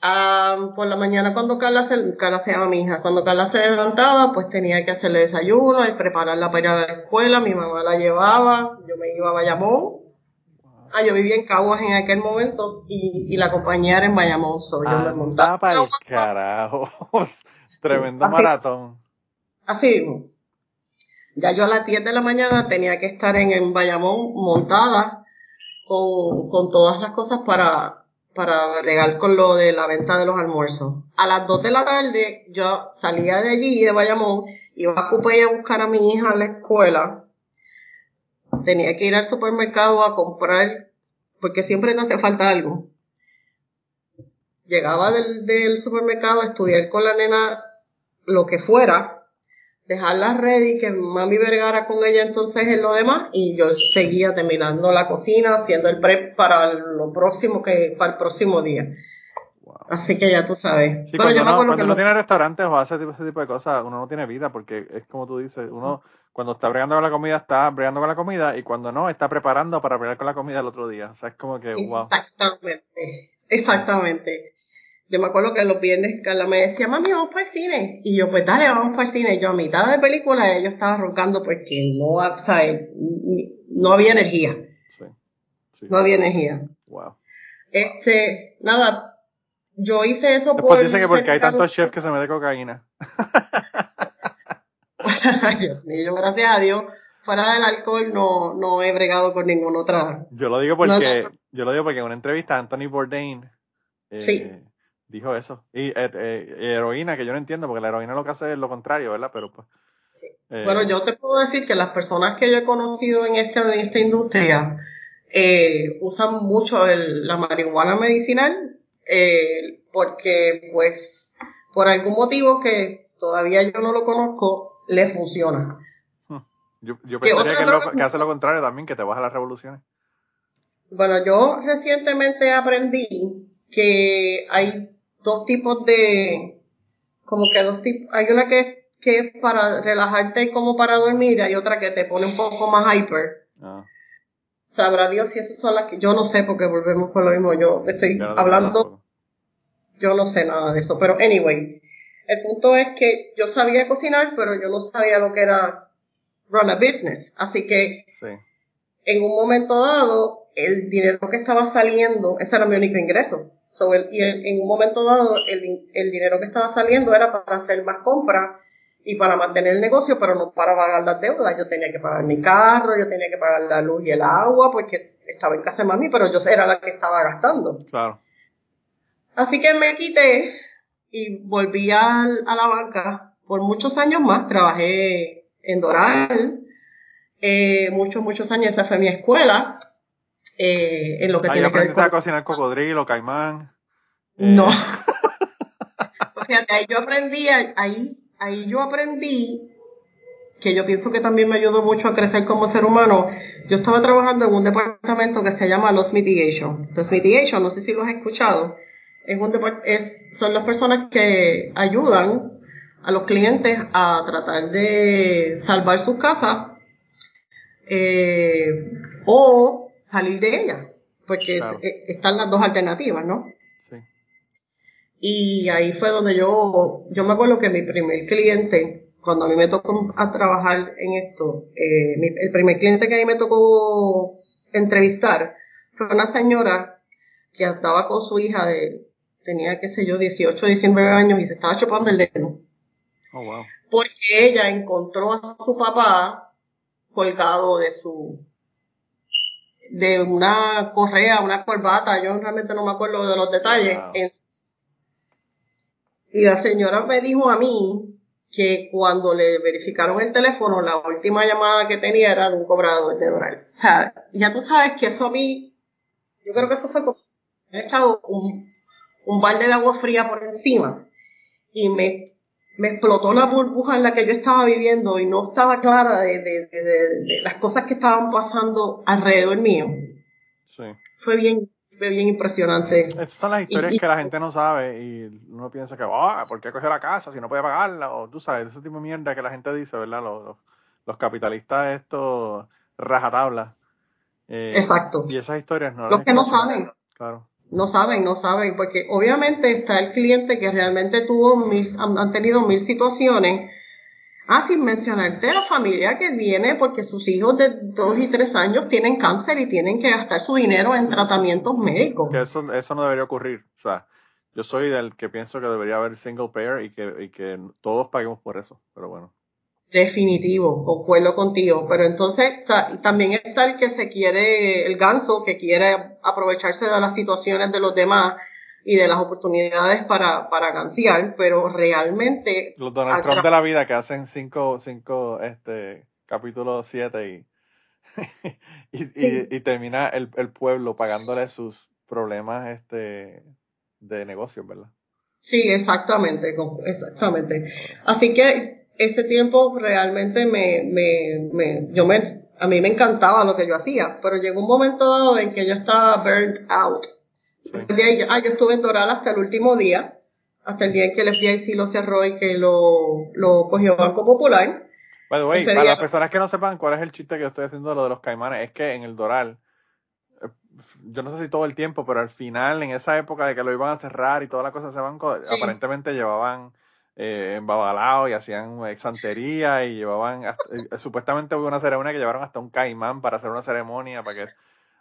Speaker 2: bla. por la mañana cuando Carla se, Carla se llama mi hija, cuando Carla se levantaba, pues tenía que hacerle desayuno y prepararla para ir a la escuela, mi mamá la llevaba, yo me iba a Bayamón. Ah, yo vivía en Caguas en aquel momento y, y la compañía era en Bayamón, so yo me montaba.
Speaker 1: para el carajo, tremendo maratón.
Speaker 2: Así Ya yo a las 10 de la mañana tenía que estar en, en Bayamón montada con, con todas las cosas para, para regar con lo de la venta de los almuerzos. A las 2 de la tarde yo salía de allí, de Bayamón, iba a Cupey a buscar a mi hija a la escuela. Tenía que ir al supermercado a comprar, porque siempre te hace falta algo. Llegaba del, del supermercado a estudiar con la nena lo que fuera, dejarla ready, que mami vergara con ella entonces en lo demás, y yo seguía terminando la cocina, haciendo el prep para lo próximo que, para el próximo día. Así que ya tú sabes.
Speaker 1: cuando, yo no, cuando uno tiene restaurantes o hace ese tipo de cosas, uno no tiene vida, porque es como tú dices, uno cuando está bregando con la comida, está bregando con la comida, y cuando no, está preparando para bregar con la comida el otro día. O sea, es como que, wow.
Speaker 2: Exactamente, exactamente. Yo me acuerdo que los viernes Carla me decía, mami, vamos para el cine. Y yo, pues dale, vamos para el cine. yo a mitad de película yo estaba roncando porque no, ¿sabes? no había energía. Sí. No había energía.
Speaker 1: Wow.
Speaker 2: Este, nada, yo hice eso
Speaker 1: Después por... dice que porque hay tantos chefs que se me de cocaína.
Speaker 2: Dios mío, gracias a Dios, fuera del alcohol no, no he bregado con ninguna otra.
Speaker 1: Yo lo digo porque, yo lo digo porque en una entrevista Anthony Bourdain eh, sí dijo eso. Y eh, eh, heroína, que yo no entiendo, porque la heroína lo que hace es lo contrario, ¿verdad? Pero pues.
Speaker 2: Eh, bueno, yo te puedo decir que las personas que yo he conocido en, este, en esta industria usan mucho la marihuana medicinal porque, pues, por algún motivo que todavía yo no lo conozco, le funciona.
Speaker 1: Hmm. Yo, yo pensaría que, que, hace lo contrario también, que te baja las revoluciones.
Speaker 2: Bueno, yo recientemente aprendí que hay dos tipos de, como que dos tipos, hay una que, que es para relajarte como para dormir, y hay otra que te pone un poco más hyper. Ah. Sabrá Dios si esas son las que, yo no sé porque volvemos con lo mismo, yo estoy hablando, yo no sé nada de eso, pero anyway, El punto es que yo sabía cocinar, pero yo no sabía lo que era run a business. Así que en un momento dado, el dinero que estaba saliendo, ese era mi único ingreso. y en un momento dado, el, el dinero que estaba saliendo era para hacer más compras y para mantener el negocio, pero no para pagar las deudas. Yo tenía que pagar mi carro, yo tenía que pagar la luz y el agua, porque estaba en casa de mami, pero yo era la que estaba gastando.
Speaker 1: Claro.
Speaker 2: Así que me quité y volví a, la banca. Por muchos años más trabajé en Doral, eh, muchos, muchos años, esa fue mi escuela. Eh, en lo que tiene que ver
Speaker 1: con... a cocinar cocodrilo, caimán.
Speaker 2: No. Fíjate, ahí yo aprendí, ahí ahí yo aprendí que yo pienso que también me ayudó mucho a crecer como ser humano. Yo estaba trabajando en un departamento que se llama Loss Mitigation. Loss Mitigation, no sé si lo has escuchado, es un es, son las personas que ayudan a los clientes a tratar de salvar sus casas eh, o salir de ellas, porque eh, están las dos alternativas, ¿no? Y ahí fue donde yo, yo me acuerdo que mi primer cliente, cuando a mí me tocó a trabajar en esto, eh, el primer cliente que a mí me tocó entrevistar fue una señora que estaba con su hija de, tenía, qué sé yo, 18, 19 años y se estaba chupando el dedo.
Speaker 1: Oh, wow.
Speaker 2: Porque ella encontró a su papá colgado de su, de una correa, una corbata, yo realmente no me acuerdo de los detalles, y la señora me dijo a mí que cuando le verificaron el teléfono, la última llamada que tenía era de un cobrador de Doral. O sea, ya tú sabes que eso a mí, yo creo que eso fue como, he echado un, un balde de agua fría por encima y me, me explotó la burbuja en la que yo estaba viviendo y no estaba clara de, de, de, de las cosas que estaban pasando alrededor mío.
Speaker 1: Sí.
Speaker 2: Fue bien, bien impresionante.
Speaker 1: Estas son las historias que la gente no sabe y uno piensa que, ah, ¿por qué cogió la casa si no puede pagarla? O tú sabes, ese tipo de mierda que la gente dice, ¿verdad? Los, los, capitalistas estos rajatabla.
Speaker 2: Eh, Exacto.
Speaker 1: Y esas historias no.
Speaker 2: Los que no saben.
Speaker 1: Claro.
Speaker 2: No saben, no saben, porque obviamente está el cliente que realmente tuvo mil, han tenido mil situaciones Ah, sin mencionarte la familia que viene porque sus hijos de dos y tres años tienen cáncer y tienen que gastar su dinero en tratamientos médicos.
Speaker 1: Eso, eso no debería ocurrir. O sea, yo soy del que pienso que debería haber single payer y que, y que todos paguemos por eso, pero bueno.
Speaker 2: Definitivo, concuerdo contigo. Pero entonces también está el que se quiere, el ganso que quiere aprovecharse de las situaciones de los demás y de las oportunidades para, para pero realmente...
Speaker 1: Los Donald Trump de la vida que hacen cinco, cinco este, capítulos siete y, y, y, termina el, el, pueblo pagándole sus problemas este, de negocio, ¿verdad?
Speaker 2: Sí, exactamente, exactamente. Así que ese tiempo realmente me, me, me, yo me, a mí me encantaba lo que yo hacía, pero llegó un momento dado en que yo estaba burnt out. Ah, yo estuve en Doral hasta el último día, hasta el día en que el FDIC lo cerró y que lo, lo cogió Banco Popular.
Speaker 1: By the way, para las personas que no sepan cuál es el chiste que yo estoy haciendo de lo de los caimanes, es que en el Doral, eh, yo no sé si todo el tiempo, pero al final, en esa época de que lo iban a cerrar y toda la cosa ese banco, aparentemente llevaban eh, embabalado y hacían exantería y llevaban, eh, supuestamente hubo una ceremonia que llevaron hasta un caimán para hacer una ceremonia para que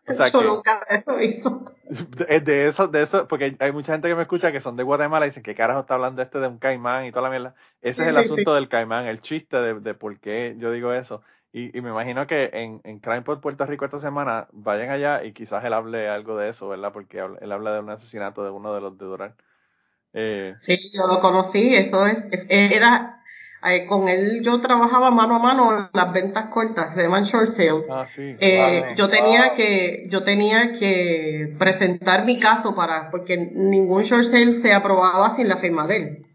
Speaker 2: o sea que, nunca eso hizo.
Speaker 1: De eso, de eso, porque hay mucha gente que me escucha que son de Guatemala y dicen que carajo está hablando este de un caimán y toda la mierda. Ese es el asunto del caimán, el chiste de, de, por qué yo digo eso. Y, y me imagino que en, en Crime por Puerto Rico esta semana vayan allá y quizás él hable algo de eso, ¿verdad? Porque él habla de un asesinato de uno de los de Durán.
Speaker 2: Eh, sí, yo lo conocí, eso es, era con él yo trabajaba mano a mano las ventas cortas, se llaman short sales.
Speaker 1: Ah, sí.
Speaker 2: Eh, yo tenía que, yo tenía que presentar mi caso para, porque ningún short sale se aprobaba sin la firma de él.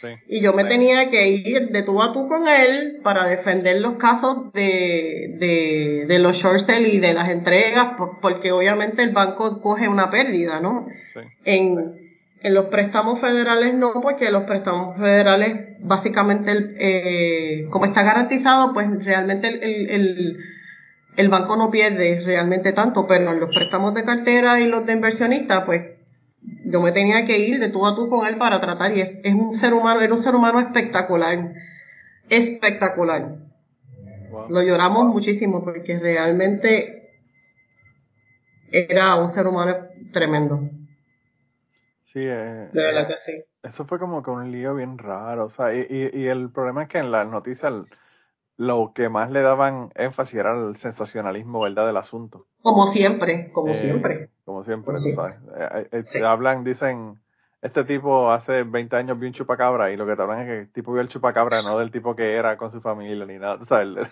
Speaker 1: Sí.
Speaker 2: Y yo me tenía que ir de tú a tú con él para defender los casos de, de, de los short sales y de las entregas, porque obviamente el banco coge una pérdida, ¿no?
Speaker 1: Sí.
Speaker 2: En, en los préstamos federales no, porque los préstamos federales, básicamente, eh, como está garantizado, pues realmente el, el, el, banco no pierde realmente tanto, pero en los préstamos de cartera y los de inversionistas, pues Yo me tenía que ir de tú a tú con él para tratar y es, es un ser humano, era un ser humano espectacular. Espectacular. Lo lloramos muchísimo porque realmente era un ser humano tremendo.
Speaker 1: Sí,
Speaker 2: eh, de verdad que sí.
Speaker 1: Eso fue como que un lío bien raro. O sea, y, y, el problema es que en las noticias lo que más le daban énfasis era el sensacionalismo, ¿verdad?, del asunto.
Speaker 2: Como siempre, como eh, siempre.
Speaker 1: Como siempre, tú sabes. Eh, hablan, dicen, este tipo hace 20 años vio un chupacabra y lo que te hablan es que el tipo vio el chupacabra, no del tipo que era con su familia ni nada, ¿sabes?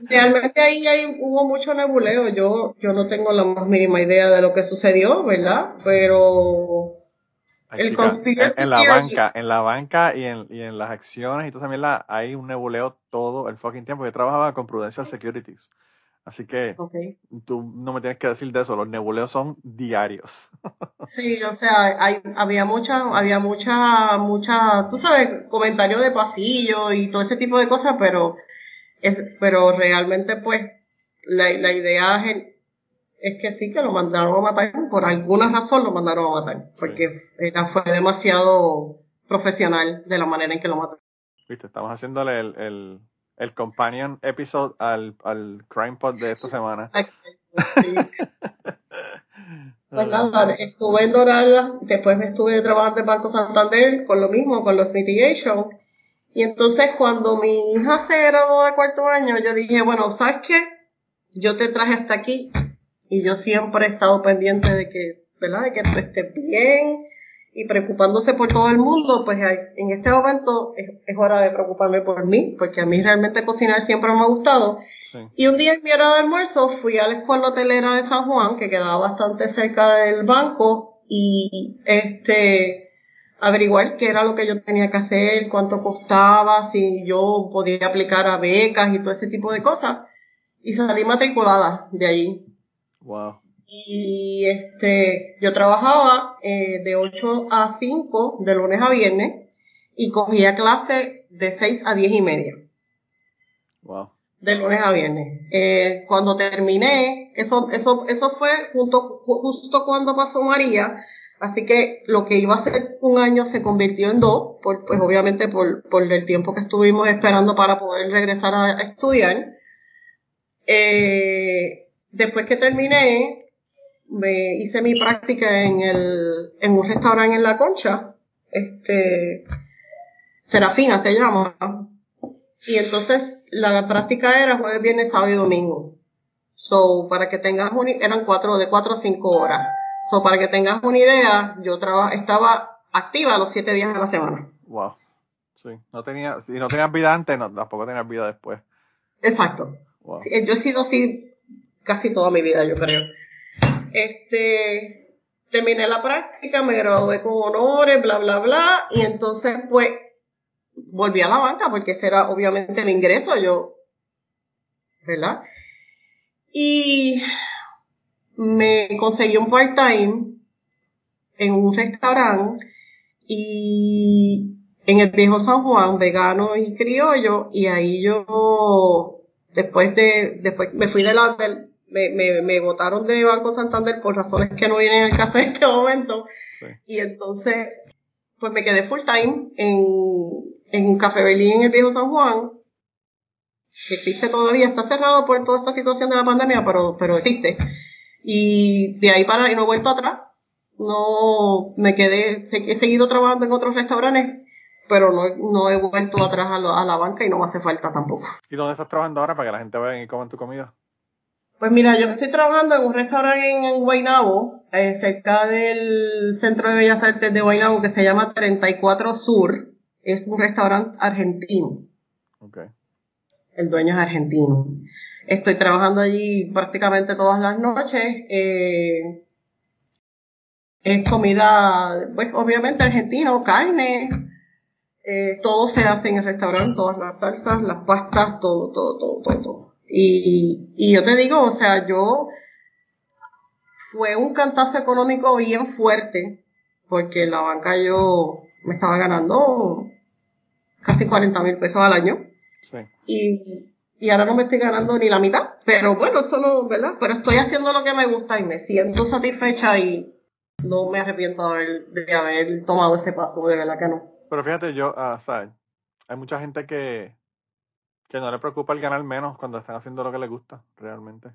Speaker 2: Realmente ahí, ahí, hubo mucho nebuleo. Yo, yo no tengo la más mínima idea de lo que sucedió, ¿verdad? Pero
Speaker 1: el en, la banca, en la banca y en, y en las acciones y todo también la, hay un nebuleo todo el fucking tiempo. Yo trabajaba con Prudential Securities. Así que tú no me tienes que decir de eso, los nebuleos son diarios.
Speaker 2: sí, o sea, hay, había mucha, había mucha, mucha, tú sabes, comentarios de pasillo y todo ese tipo de cosas, pero es, pero realmente pues la, la idea es que sí que lo mandaron a matar, por alguna razón lo mandaron a matar, porque fue demasiado profesional de la manera en que lo mataron.
Speaker 1: Viste, estamos haciéndole el, el, el companion episode al, al Crime Pod de esta semana.
Speaker 2: pues nada, estuve en Dorada, después estuve trabajando en Banco Santander con lo mismo, con los mitigation. Y entonces cuando mi hija se graduó de cuarto año, yo dije, bueno, ¿sabes qué? Yo te traje hasta aquí y yo siempre he estado pendiente de que, ¿verdad? De que tú estés bien y preocupándose por todo el mundo, pues en este momento es, hora de preocuparme por mí, porque a mí realmente cocinar siempre me ha gustado. Y un día en mi hora de almuerzo fui a la escuela hotelera de San Juan, que quedaba bastante cerca del banco, y este averiguar qué era lo que yo tenía que hacer, cuánto costaba, si yo podía aplicar a becas y todo ese tipo de cosas. Y salí matriculada de allí.
Speaker 1: Wow.
Speaker 2: Y este, yo trabajaba eh, de 8 a 5, de lunes a viernes, y cogía clase de 6 a 10 y media.
Speaker 1: Wow.
Speaker 2: De lunes a viernes. Eh, cuando terminé, eso, eso, eso fue junto, justo cuando pasó María, así que lo que iba a ser un año se convirtió en dos, pues obviamente por, por el tiempo que estuvimos esperando para poder regresar a, a estudiar. Eh, después que terminé, me hice mi práctica en el, en un restaurante en La Concha, este, Serafina se llama. Y entonces la práctica era jueves, viernes, sábado y domingo. So, para que tengas una, eran cuatro, de cuatro a cinco horas. So, para que tengas una idea, yo traba, estaba activa los siete días de la semana.
Speaker 1: Wow. Sí. No tenía, si no tenías vida antes, no, tampoco tenías vida después.
Speaker 2: Exacto. yo he sido así casi toda mi vida, yo creo. Este, terminé la práctica, me gradué con honores, bla, bla, bla, y entonces pues volví a la banca porque ese era obviamente el ingreso, yo, ¿verdad? Y me conseguí un part-time en un restaurante y en el viejo San Juan, vegano y criollo, y ahí yo, después de, después me fui de la, me, me, me votaron de Banco Santander por razones que no vienen al caso en este momento. Y entonces, pues me quedé full time en, en un Café Berlín en el Viejo San Juan, que existe todavía, está cerrado por toda esta situación de la pandemia, pero, pero existe. Y de ahí para, y no he vuelto atrás. No, me quedé, he seguido trabajando en otros restaurantes, pero no, no he vuelto atrás a, la banca y no me hace falta tampoco.
Speaker 1: ¿Y dónde estás trabajando ahora para que la gente vea y coman tu comida?
Speaker 2: Pues mira, yo estoy trabajando en un restaurante en, Guaynabo, eh, cerca del Centro de Bellas Artes de Guaynabo, que se llama 34 Sur. Es un restaurante argentino.
Speaker 1: Okay.
Speaker 2: El dueño es argentino. Estoy trabajando allí prácticamente todas las noches. Eh, es comida, pues obviamente argentino, carne. Eh, todo se hace en el restaurante, todas las salsas, las pastas, todo, todo, todo, todo. todo. Y, y yo te digo, o sea, yo fue un cantazo económico bien fuerte, porque la banca yo me estaba ganando casi 40 mil pesos al año.
Speaker 1: Sí.
Speaker 2: Y, y ahora no me estoy ganando ni la mitad, pero bueno, eso no, ¿verdad? Pero estoy haciendo lo que me gusta y me siento satisfecha y no me arrepiento de haber, de haber tomado ese paso, de verdad que no.
Speaker 1: Pero fíjate, yo, ah, ¿sabes? Hay mucha gente que, que no le preocupa el ganar menos cuando están haciendo lo que les gusta, realmente.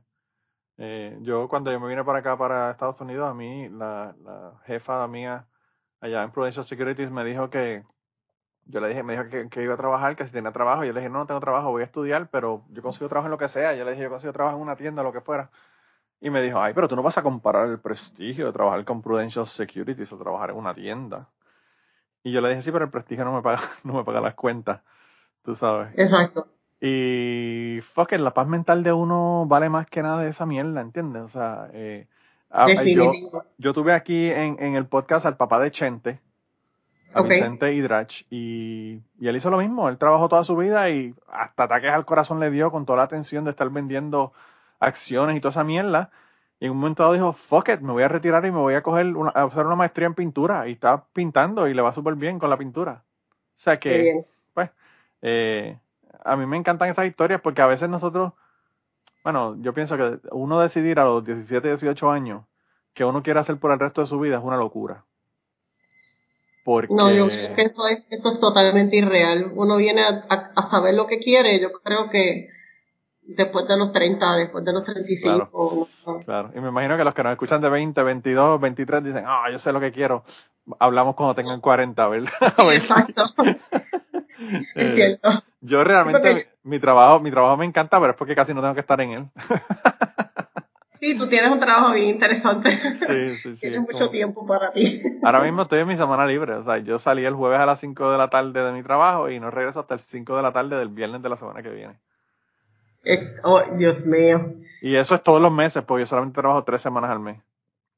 Speaker 1: Eh, yo cuando yo me vine para acá, para Estados Unidos, a mí, la, la jefa mía allá en Prudential Securities me dijo que, yo le dije, me dijo que, que, iba a trabajar, que si tenía trabajo, yo le dije, no, no tengo trabajo, voy a estudiar, pero yo consigo trabajo en lo que sea, yo le dije, yo consigo trabajo en una tienda, lo que fuera. Y me dijo, ay, pero tú no vas a comparar el prestigio de trabajar con Prudential Securities o trabajar en una tienda. Y yo le dije, sí, pero el prestigio no me paga, no me paga las cuentas, tú sabes.
Speaker 2: Exacto.
Speaker 1: Y fuck it, la paz mental de uno vale más que nada de esa mierda, ¿entiendes? O sea, eh, yo, yo, tuve aquí en, en, el podcast al papá de Chente, a Vicente Hidrach, y, y, él hizo lo mismo. Él trabajó toda su vida y hasta ataques al corazón le dio con toda la atención de estar vendiendo acciones y toda esa mierda. Y en un momento dado dijo, fuck it, me voy a retirar y me voy a coger una, a hacer una maestría en pintura. Y está pintando y le va súper bien con la pintura. O sea que, pues, eh, a mí me encantan esas historias porque a veces nosotros, bueno, yo pienso que uno decidir a los 17, 18 años que uno quiere hacer por el resto de su vida es una locura.
Speaker 2: Porque... No, yo creo que eso es, eso es totalmente irreal. Uno viene a, saber lo que quiere. Yo creo que después de los 30, después de los 35.
Speaker 1: Claro, claro. Y me imagino que los que nos escuchan de 20, 22, 23 dicen, ah, yo sé lo que quiero. Hablamos cuando tengan 40, ¿verdad?
Speaker 2: Exacto. es
Speaker 1: eh,
Speaker 2: cierto.
Speaker 1: Yo realmente, mi trabajo, mi trabajo me encanta, pero es porque casi no tengo que estar en él.
Speaker 2: Sí, tú tienes un trabajo bien interesante.
Speaker 1: Sí, sí, sí.
Speaker 2: Tienes mucho tiempo para ti.
Speaker 1: Ahora mismo estoy en mi semana libre. O sea, yo salí el jueves a las 5 de la tarde de mi trabajo y no regreso hasta el 5 de la tarde del viernes de la semana que viene.
Speaker 2: oh, Dios mío.
Speaker 1: Y eso es todos los meses, porque yo solamente trabajo tres semanas al mes.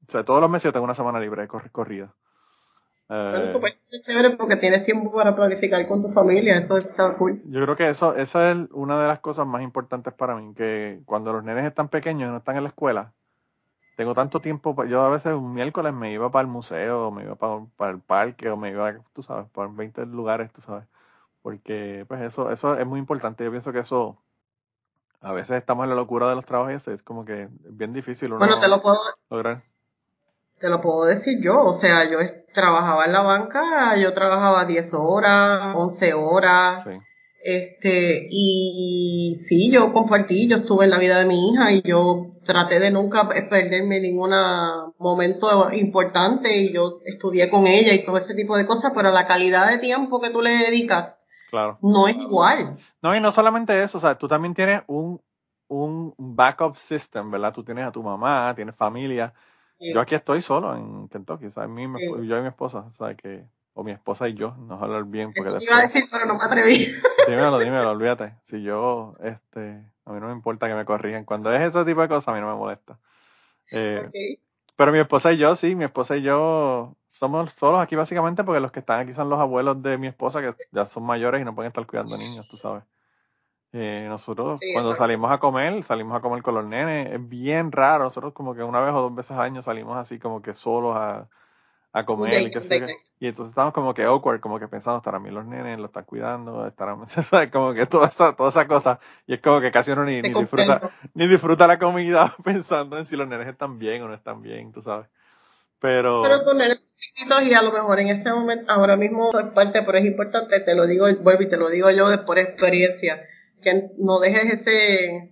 Speaker 1: O sea, todos los meses yo tengo una semana libre corrida.
Speaker 2: Eh, eso puede ser chévere porque tienes tiempo para planificar con tu familia, eso está cool.
Speaker 1: Yo creo que eso, esa es una de las cosas más importantes para mí, que cuando los nenes están pequeños y no están en la escuela, tengo tanto tiempo, yo a veces un miércoles me iba para el museo, me iba para, para el parque, o me iba, tú sabes, para 20 lugares, tú sabes, porque pues eso, eso es muy importante, yo pienso que eso, a veces estamos en la locura de los trabajos y es como que es bien difícil uno
Speaker 2: bueno, te lo puedo,
Speaker 1: lograr
Speaker 2: te lo puedo decir yo, o sea, yo trabajaba en la banca, yo trabajaba 10 horas, 11 horas, este, y sí, yo compartí, yo estuve en la vida de mi hija y yo traté de nunca perderme ningún momento importante y yo estudié con ella y todo ese tipo de cosas, pero la calidad de tiempo que tú le dedicas
Speaker 1: claro.
Speaker 2: no es igual.
Speaker 1: No, y no solamente eso, o sea, tú también tienes un, un backup system, ¿verdad? Tú tienes a tu mamá, tienes familia, yo aquí estoy solo en Kentucky, ¿sabes? Mí, Yo y mi esposa, ¿sabes? Que, o mi esposa y yo, nos hablar bien.
Speaker 2: Porque Eso iba a decir, pero no me atreví.
Speaker 1: Dímelo, dímelo, olvídate. Si yo, este, a mí no me importa que me corrijan. Cuando es ese tipo de cosas, a mí no me molesta. Eh, Pero mi esposa y yo, sí, mi esposa y yo somos solos aquí básicamente porque los que están aquí son los abuelos de mi esposa que ya son mayores y no pueden estar cuidando niños, tú sabes. Eh, nosotros cuando salimos a comer, salimos a comer con los nenes, es bien raro, nosotros como que una vez o dos veces al año salimos así como que solos a, a comer y, y entonces estamos como que awkward, como que pensando, estarán bien los nenes, lo están cuidando, estarán, como que toda esa, toda esa cosa, y es como que casi uno ni, ni disfruta, ni disfruta la comida pensando en si los nenes están bien o no están bien, tú sabes. Pero,
Speaker 2: pero con nenes chiquitos y a lo mejor en ese momento, ahora mismo es parte, pero es importante, te lo digo, vuelvo y te lo digo yo de por experiencia que no dejes ese,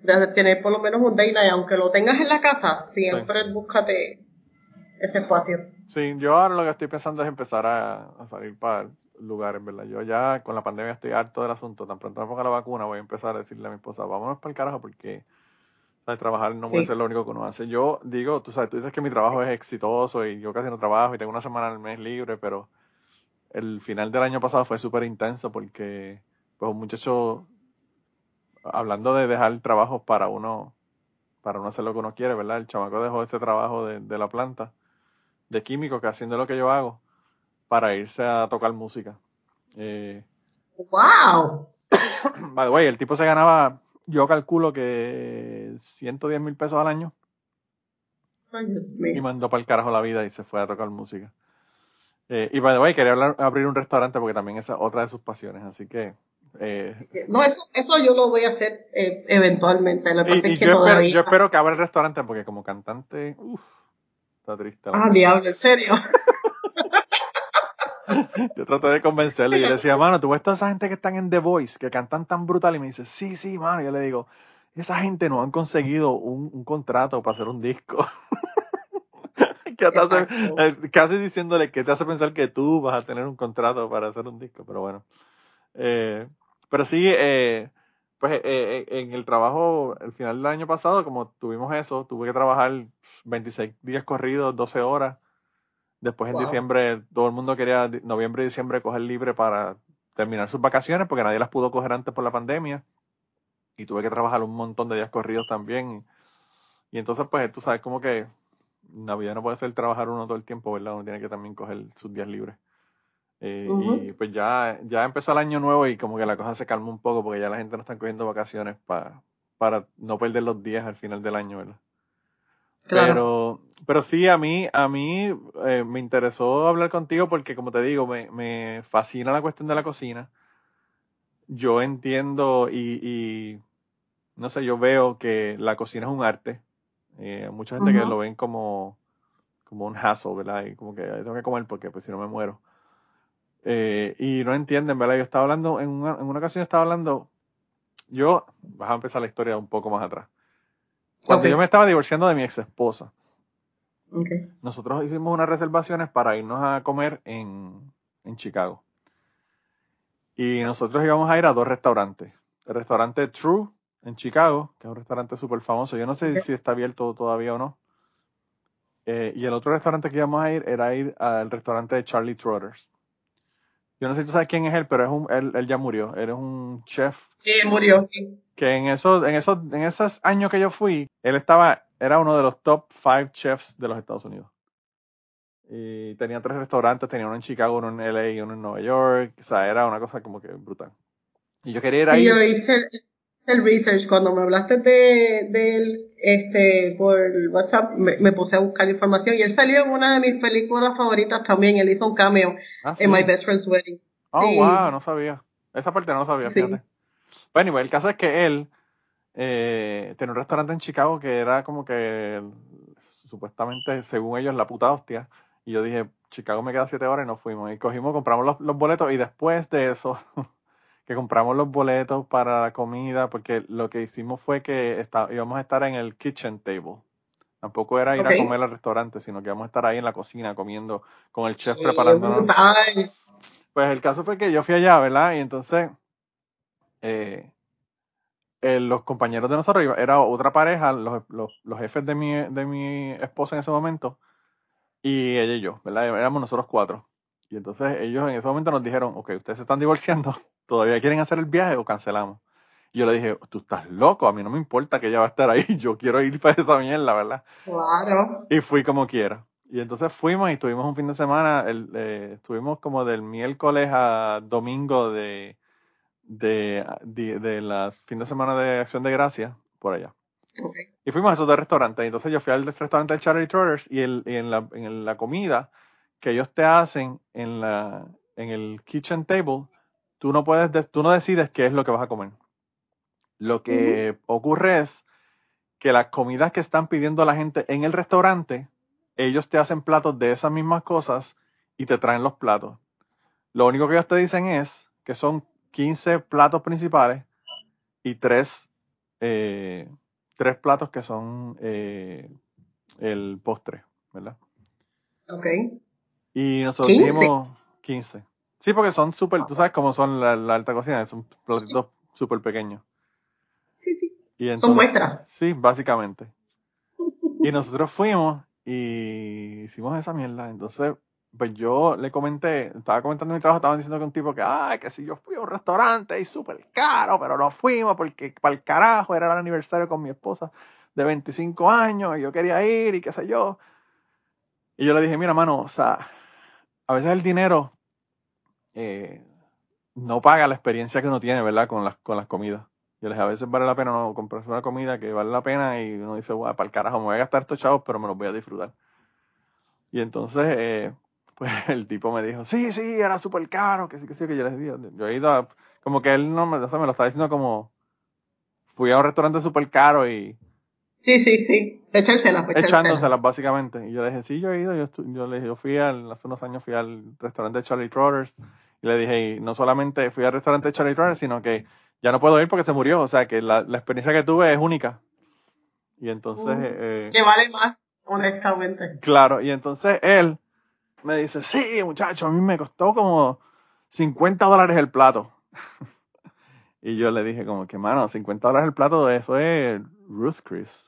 Speaker 2: de tener por lo menos un day night, aunque lo tengas en la casa, siempre búscate ese espacio.
Speaker 1: Sí, yo ahora lo que estoy pensando es empezar a, salir para lugares, ¿verdad? Yo ya con la pandemia estoy harto del asunto, tan pronto me ponga la vacuna voy a empezar a decirle a mi esposa, vámonos para el carajo porque ¿sabes? trabajar no puede ser lo único que uno hace. Yo digo, tú sabes, tú dices que mi trabajo es exitoso y yo casi no trabajo y tengo una semana al mes libre, pero el final del año pasado fue súper intenso porque pues un muchacho hablando de dejar trabajo para uno, para uno hacer lo que uno quiere, ¿verdad? El chamaco dejó ese trabajo de, la planta, de químico, que haciendo lo que yo hago, para irse a tocar música. Eh,
Speaker 2: ¡Wow!
Speaker 1: By the way, el tipo se ganaba, yo calculo que 110 mil pesos al año. Y mandó para el carajo la vida y se fue a tocar música. Eh, y by the way, quería hablar, abrir un restaurante porque también esa es otra de sus pasiones, así que Eh,
Speaker 2: no, eso, eso yo lo voy a hacer eh, eventualmente. Lo que pasa
Speaker 1: y,
Speaker 2: es que
Speaker 1: yo, espero,
Speaker 2: todavía...
Speaker 1: yo espero que abra el restaurante porque como cantante, uff, está triste.
Speaker 2: Ah, diablo, en serio.
Speaker 1: Yo traté de convencerle y yo le decía, mano, tú ves toda esa gente que están en The Voice, que cantan tan brutal, y me dice, sí, sí, mano. Y yo le digo, esa gente no han conseguido un, un contrato para hacer un disco. que te hace-
Speaker 2: Exacto.
Speaker 1: eh, casi diciéndole que te hace pensar que tú vas a tener un contrato para hacer un disco, pero bueno. Eh, pero sí, eh, pues eh, eh, en el trabajo, el final del año pasado, como tuvimos eso, tuve que trabajar 26 días corridos, 12 horas. Después en
Speaker 2: Wow.
Speaker 1: diciembre, todo el mundo quería, noviembre y diciembre, coger libre para terminar sus vacaciones, porque nadie las pudo coger antes por la pandemia. Y tuve que trabajar un montón de días corridos también. Y entonces, pues, tú sabes, como que Navidad no puede ser trabajar uno todo el tiempo, ¿verdad? Uno tiene que también coger sus días libres. Eh. Y pues ya, ya empezó el año nuevo y como que la cosa se calma un poco porque ya la gente no está cogiendo vacaciones pa- para no perder los días al final del año, ¿verdad?
Speaker 2: Claro.
Speaker 1: Pero, pero sí, a mí, a mí eh, me interesó hablar contigo porque, como te digo, me, me fascina la cuestión de la cocina. Yo entiendo y, y, no sé, yo veo que la cocina es un arte. Eh, mucha gente que lo ven como, como un hassle, ¿verdad? Y como que "Ay, tengo que comer porque pues si no me muero. Eh, y no entienden, ¿verdad? Yo estaba hablando, en una, en una ocasión estaba hablando, yo, vas a empezar la historia un poco más atrás. Cuando yo me estaba divorciando de mi ex esposa,
Speaker 2: Ok.
Speaker 1: nosotros hicimos unas reservaciones para irnos a comer en, en Chicago. Y nosotros íbamos a ir a dos restaurantes. El restaurante True en Chicago, que es un restaurante súper famoso. Yo no sé si está abierto todavía o no. Eh, y el otro restaurante que íbamos a ir era ir al restaurante de Charlie Trotters. Yo no sé si tú sabes quién es él, pero es un, él, él ya murió. Él es un chef
Speaker 2: Sí, murió. sí.
Speaker 1: que en esos, en esos, en esos años que yo fui, él estaba, era uno de los top five chefs de los Estados Unidos. Y tenía tres restaurantes, tenía uno en Chicago, uno en LA y uno en Nueva York. O sea, era una cosa como que brutal. Y yo quería ir
Speaker 2: Y
Speaker 1: ahí.
Speaker 2: yo hice el, research cuando me hablaste de, del este, por WhatsApp, me, me puse a buscar información y él salió en una de mis películas favoritas también. Él hizo un cameo
Speaker 1: Ah, sí.
Speaker 2: en My Best Friend's Wedding.
Speaker 1: Oh,
Speaker 2: sí.
Speaker 1: wow, no sabía. Esa parte no lo sabía,
Speaker 2: Sí.
Speaker 1: fíjate. Bueno, anyway, el caso es que él eh, tenía un restaurante en Chicago que era como que supuestamente, según ellos, la puta hostia. Y yo dije, Chicago me queda siete horas y nos fuimos. Y cogimos, compramos los, los boletos y después de eso, que compramos los boletos para la comida, porque lo que hicimos fue que está- íbamos a estar en el kitchen table. Tampoco era ir a comer al restaurante, sino que íbamos a estar ahí en la cocina comiendo con el chef preparándonos. Pues el caso fue que yo fui allá, ¿verdad? Y entonces eh, eh, los compañeros de nosotros, era otra pareja, los, los, los jefes de mi, de mi esposa en ese momento, y ella y yo, ¿verdad? Éramos nosotros cuatro. Y entonces ellos en ese momento nos dijeron, ok, ustedes se están divorciando, ¿todavía quieren hacer el viaje o cancelamos? Y yo le dije, tú estás loco, a mí no me importa que ella va a estar ahí, yo quiero ir para esa mierda, ¿verdad?
Speaker 2: Claro.
Speaker 1: Y fui como quiera. Y entonces fuimos y estuvimos un fin de semana, el, eh, estuvimos como del miércoles a domingo de, de, de, de la fin de semana de Acción de Gracia, por allá. Y fuimos a esos dos restaurantes. Entonces yo fui al restaurante del Charlie Trotters y, el, y en, la, en la comida que ellos te hacen en, la, en el kitchen table, tú no, puedes, de- tú no decides qué es lo que vas a comer. Lo que ocurre es que las comidas que están pidiendo la gente en el restaurante, ellos te hacen platos de esas mismas cosas y te traen los platos. Lo único que ellos te dicen es que son 15 platos principales y tres, eh, tres platos que son eh, el postre, ¿verdad?
Speaker 2: Ok.
Speaker 1: Y nosotros
Speaker 2: 15.
Speaker 1: dijimos 15. Sí, porque son súper, tú sabes cómo son la, la alta cocina, son platitos súper pequeños.
Speaker 2: Sí, sí.
Speaker 1: Y
Speaker 2: Son muestras.
Speaker 1: Sí, básicamente. Y nosotros fuimos y hicimos esa mierda. Entonces, pues yo le comenté, estaba comentando mi trabajo, estaban diciendo que un tipo que, ay, que si yo fui a un restaurante y súper caro, pero no fuimos porque para el carajo era el aniversario con mi esposa de 25 años y yo quería ir y qué sé yo. Y yo le dije, mira, mano, o sea, a veces el dinero eh, no paga la experiencia que uno tiene, ¿verdad? Con las, con las comidas. Yo les a veces vale la pena no comprarse una comida que vale la pena y uno dice, guau, para el carajo, me voy a gastar estos chavos, pero me los voy a disfrutar. Y entonces, eh, pues el tipo me dijo, sí, sí, era súper caro, que sí, que sí, que yo les dije, yo he ido a, Como que él no me, o sea, me lo estaba diciendo como, fui a un restaurante súper caro y
Speaker 2: Sí, sí, sí. Echárselas, pues,
Speaker 1: echándoselas básicamente. Y yo le dije, sí, yo he ido, yo, yo le dije, yo fui al, hace unos años fui al restaurante de Charlie Trotters y le dije, y no solamente fui al restaurante de Charlie Trotters, sino que ya no puedo ir porque se murió, o sea que la, la experiencia que tuve es única. Y entonces,
Speaker 2: Mm.
Speaker 1: eh,
Speaker 2: Que vale más, honestamente.
Speaker 1: claro, y entonces él me dice, sí, muchacho, a mí me costó como 50 dólares el plato. y yo le dije como que, mano, 50 dólares el plato, eso es Ruth Chris,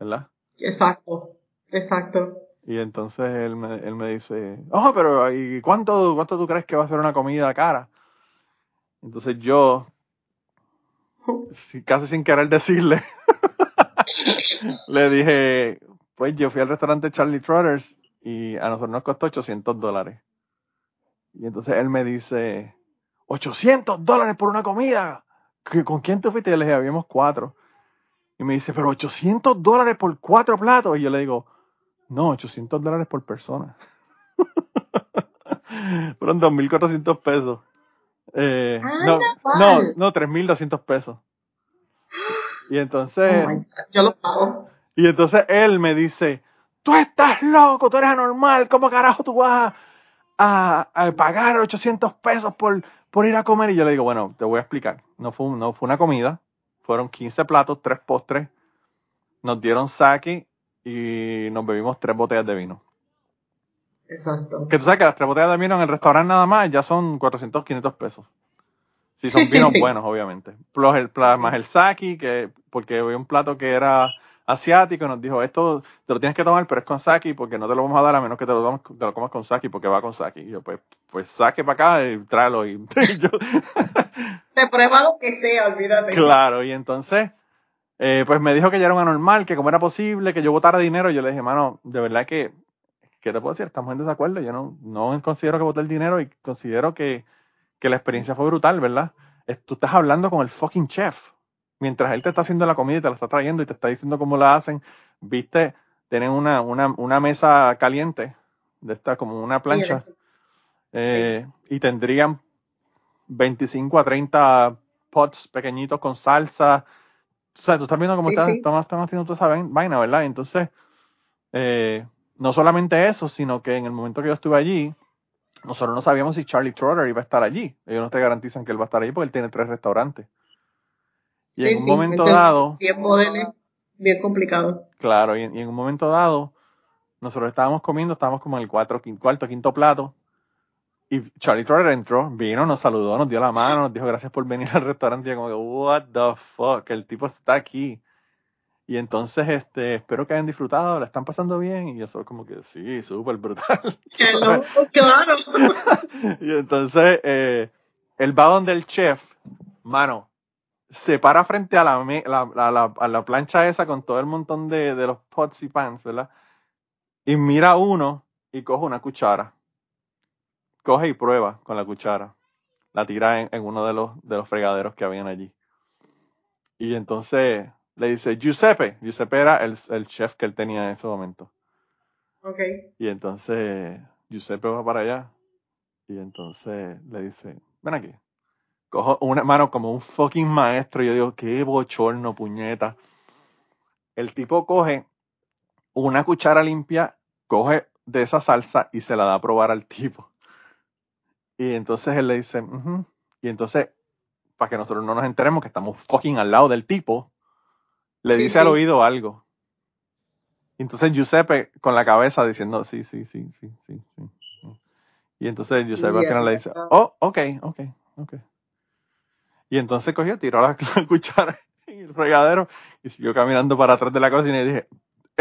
Speaker 1: ¿verdad?
Speaker 2: Exacto, exacto.
Speaker 1: Y entonces él me, él me dice, oh, pero ¿y cuánto, cuánto tú crees que va a ser una comida cara? Entonces yo, si- casi sin querer decirle, le dije, pues yo fui al restaurante Charlie Trotters y a nosotros nos costó 800 dólares. Y entonces él me dice, 800 dólares por una comida. ¿Qué- ¿Con quién tú fuiste? Y yo le dije, habíamos cuatro. Y me dice, pero 800 dólares por cuatro platos. Y yo le digo, no, 800 dólares por persona. Fueron 2.400 pesos. Eh, no, no, no, 3.200 pesos. Y entonces,
Speaker 2: Oh God. Yo lo pago.
Speaker 1: y entonces él me dice, tú estás loco, tú eres anormal, ¿cómo carajo tú vas a, a- pagar 800 pesos por, por ir a comer? Y yo le digo, bueno, te voy a explicar. No fue, no fue una comida, fueron 15 platos, tres postres, nos dieron sake y nos bebimos tres botellas de vino.
Speaker 2: Exacto.
Speaker 1: Que tú sabes que las tres botellas de vino en el restaurante nada más ya son 400, 500 pesos. Si son
Speaker 2: Sí,
Speaker 1: vinos
Speaker 2: sí.
Speaker 1: buenos, obviamente. Plus el, más el sake, que, porque había un plato que era asiático nos dijo, esto te lo tienes que tomar, pero es con sake porque no te lo vamos a dar a menos que te lo, tomes- te lo comas con sake porque va con sake. Y yo, pues, pues sake para acá y tráelo. Y, y yo,
Speaker 2: Te prueba lo que sea, olvídate.
Speaker 1: Claro, y entonces, eh, pues me dijo que ya era un anormal, que cómo era posible que yo votara dinero. Yo le dije, mano, de verdad que, ¿qué te puedo decir? Estamos en desacuerdo. Yo no, no considero que voté el dinero y considero que, que la experiencia fue brutal, ¿verdad? Tú estás hablando con el fucking chef. Mientras él te está haciendo la comida y te la está trayendo y te está diciendo cómo la hacen, viste, tienen una, una, una mesa caliente, de esta como una plancha, eh, y tendrían 25 a 30 pots pequeñitos con salsa. O sea, tú estás viendo cómo
Speaker 2: Sí,
Speaker 1: están,
Speaker 2: sí.
Speaker 1: están- están haciendo toda esa vain- vaina, ¿verdad? Entonces, eh, no solamente eso, sino que en el momento que yo estuve allí, nosotros no sabíamos si Charlie Trotter iba a estar allí. Ellos no te garantizan que él va a estar allí porque él tiene tres restaurantes. Y
Speaker 2: Sí,
Speaker 1: en un momento dado,
Speaker 2: Tiempo de él es bien complicado.
Speaker 1: Claro, y, en- y en un momento dado, nosotros estábamos comiendo, estábamos como en el cuatro, quin- cuarto, quinto plato, y Charlie Trotter entró, vino, nos saludó, nos dio la mano, nos dijo gracias por venir al restaurante, y yo como que, what the fuck, el tipo está aquí. Y entonces, este, espero que hayan disfrutado, la están pasando bien, y yo soy como que, sí, súper brutal.
Speaker 2: Que no, claro.
Speaker 1: y entonces, eh, él va donde el chef, mano, se para frente a la, la, a la plancha esa con todo el montón de, de los pots y pans, ¿verdad? Y mira uno y coge una cuchara. Coge y prueba con la cuchara. La tira en, en uno de los, de los fregaderos que habían allí. Y entonces le dice, Giuseppe. Giuseppe era el, el chef que él tenía en ese momento.
Speaker 2: Ok.
Speaker 1: Y entonces Giuseppe va para allá. Y entonces le dice, ven aquí. Cojo una mano como un fucking maestro. Y yo digo, qué bochorno, puñeta. El tipo coge una cuchara limpia, coge de esa salsa y se la da a probar al tipo. Y entonces él le dice, "Ujú". y entonces, para que nosotros no nos enteremos que estamos fucking al lado del tipo, le
Speaker 2: Sí,
Speaker 1: dice al oído algo. Y entonces Giuseppe con la cabeza diciendo, sí, sí, sí, sí, sí. sí. Y entonces Giuseppe al final le dice, oh, ok, ok, ok. Y entonces cogió, tiró la, la cuchara en el fregadero y siguió caminando para atrás de la cocina y dije,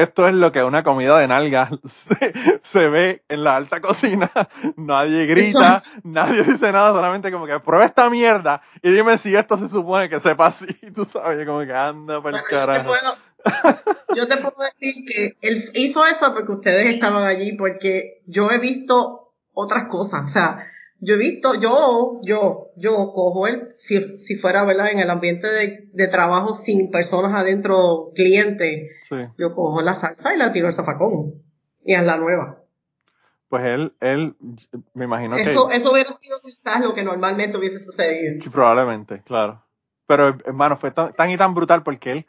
Speaker 1: esto es lo que una comida de nalgas se, se ve en la alta cocina. Nadie grita, nadie dice nada, solamente como que prueba esta mierda y dime si esto se supone que sepa así. Tú sabes, como que anda por el
Speaker 2: Bueno, yo, te
Speaker 1: carajo.
Speaker 2: puedo, yo te puedo decir que él hizo eso porque ustedes estaban allí, porque yo he visto otras cosas. O sea, yo he visto, yo, yo, yo cojo el, si, si fuera, ¿verdad? En el ambiente de, de trabajo sin personas adentro, clientes,
Speaker 1: Sí.
Speaker 2: yo cojo la salsa y la tiro al zafacón. Y es la nueva.
Speaker 1: pues él, él, me imagino
Speaker 2: Eso,
Speaker 1: que...
Speaker 2: eso hubiera sido quizás lo que normalmente hubiese sucedido.
Speaker 1: que probablemente, claro. Pero, hermano, fue tan, tan y tan brutal porque él,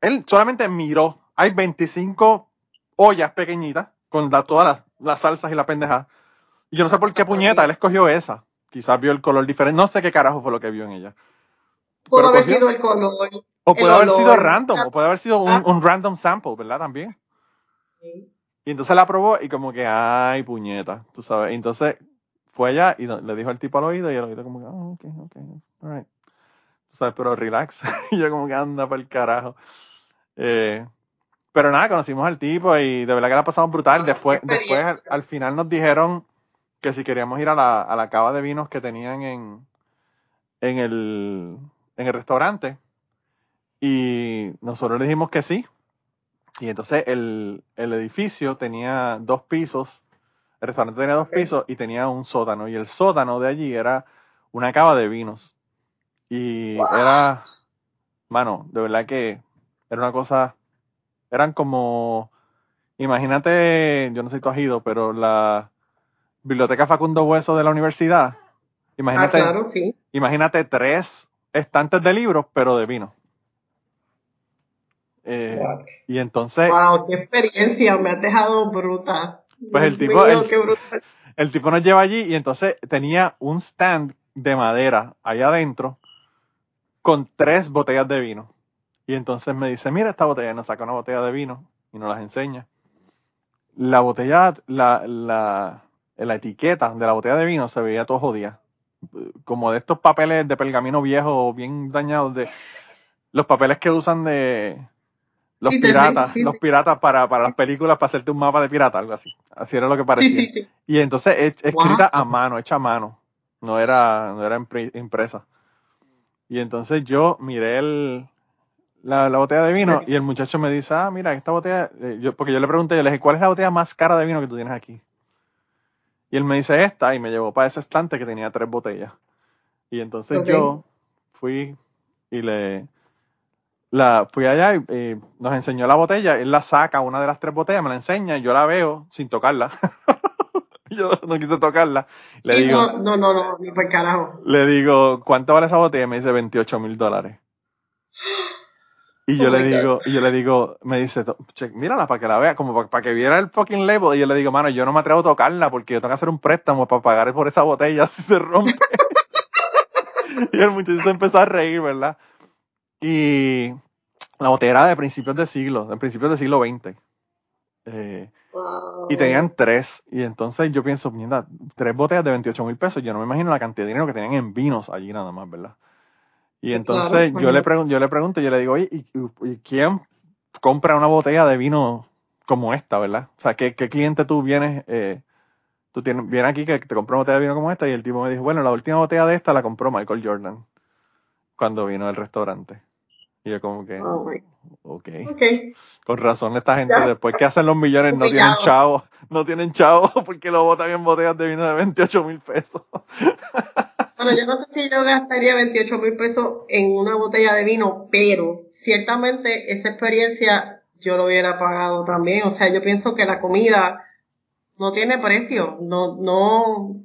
Speaker 1: él solamente miró. Hay 25 ollas pequeñitas con la- todas las, las salsas y la pendeja. Y yo no sé por qué puñeta, él escogió esa. Quizás vio el color diferente. No sé qué carajo fue lo que vio en ella.
Speaker 2: Pudo haber
Speaker 1: cogió-
Speaker 2: sido el color.
Speaker 1: O puede haber
Speaker 2: olor.
Speaker 1: sido random, o puede haber sido un,
Speaker 2: Ah.
Speaker 1: un random sample, ¿verdad? También. Y entonces la probó y como que, ay, puñeta, tú sabes. Y entonces fue allá y le dijo al tipo al oído y el oído como que, oh, ok, ok, alright. Tú sabes, pero relax. y yo como que anda para el carajo. Eh, pero nada, conocimos al tipo y de verdad que la pasamos brutal.
Speaker 2: Ah,
Speaker 1: Después, después al final nos dijeron que si queríamos ir a la, a la cava de vinos que tenían en, en, el, en el restaurante. Y nosotros le dijimos que sí. Y entonces el, el edificio tenía dos pisos, el restaurante tenía dos pisos y tenía un sótano. Y el sótano de allí era una cava de vinos. Y
Speaker 2: Wow.
Speaker 1: era, mano, de verdad que era una cosa, eran como, imagínate, yo no sé si tú has ido, pero la biblioteca Facundo Hueso de la universidad,
Speaker 2: Ah,
Speaker 1: imagínate,
Speaker 2: claro, sí.
Speaker 1: imagínate tres estantes de libros, pero de vino. Eh, y entonces,
Speaker 2: Wow, qué experiencia, me has dejado bruta.
Speaker 1: Pues el tipo-
Speaker 2: mío,
Speaker 1: el- el tipo nos lleva allí y entonces tenía un stand de madera ahí adentro con tres botellas de vino. Y entonces me dice, mira esta botella, y nos saca una botella de vino y nos las enseña. La botella, la, la, la etiqueta de la botella de vino se veía todo jodida. Como de estos papeles de pergamino viejo bien dañados, de los papeles que usan de los
Speaker 2: Sí,
Speaker 1: piratas,
Speaker 2: sí, sí.
Speaker 1: los piratas para, para las películas, para hacerte un mapa de pirata, algo así. Así era lo que parecía. Y entonces es- escrita
Speaker 2: Wow.
Speaker 1: a mano, hecha a mano. No era, no era impre- impresa. Y entonces yo miré el, la, la botella de vino y el muchacho me dice, ah, mira, esta botella, eh, yo, porque yo le pregunté, yo le dije, ¿cuál es la botella más cara de vino que tú tienes aquí? Y él me dice esta y me llevó para ese estante que tenía tres botellas. Y entonces yo fui y le, la, fui allá y, y nos enseñó la botella, él la saca, una de las tres botellas, me la enseña, y yo la veo sin tocarla. yo no quise tocarla. Le
Speaker 2: Sí,
Speaker 1: digo,
Speaker 2: no, no, no, no, ni por carajo.
Speaker 1: le digo, ¿cuánto vale esa botella? Y me dice 28 mil dólares. Y yo
Speaker 2: Oh
Speaker 1: le
Speaker 2: God.
Speaker 1: digo, y yo le digo, me dice, "To- che, mírala para que la vea, como para, para que viera el fucking label. Y yo le digo, mano, yo no me atrevo a tocarla porque yo tengo que hacer un préstamo para pagar por esa botella si se rompe. y el muchacho se empezó a reír, ¿verdad? Y la botella era de principios de siglo, de principios del siglo XX. Eh,
Speaker 2: Wow.
Speaker 1: y tenían tres. Y entonces yo pienso, mierda, tres botellas de 28 mil pesos. Yo no me imagino la cantidad de dinero que tenían en vinos allí nada más, ¿verdad? Y entonces
Speaker 2: claro,
Speaker 1: yo, le pregun- yo le pregunto, yo le digo, oye, ¿y, quién compra una botella de vino como esta, verdad? O sea, ¿qué, qué cliente tú vienes, eh, tú tienes, vienes aquí que te compró una botella de vino como esta? Y el tipo me dijo, bueno, la última botella de esta la compró Michael Jordan cuando vino al restaurante. Y yo como que,
Speaker 2: Oh my-
Speaker 1: ok.
Speaker 2: Ok.
Speaker 1: Con razón, esta gente,
Speaker 2: Ya.
Speaker 1: después que hacen los millones, no tienen chavos, no tienen chavos porque lo botan en botellas de vino de 28 mil pesos.
Speaker 2: Bueno, yo no sé si yo gastaría 28 mil pesos en una botella de vino, pero ciertamente esa experiencia yo lo hubiera pagado también. O sea, yo pienso que la comida no tiene precio. No, no,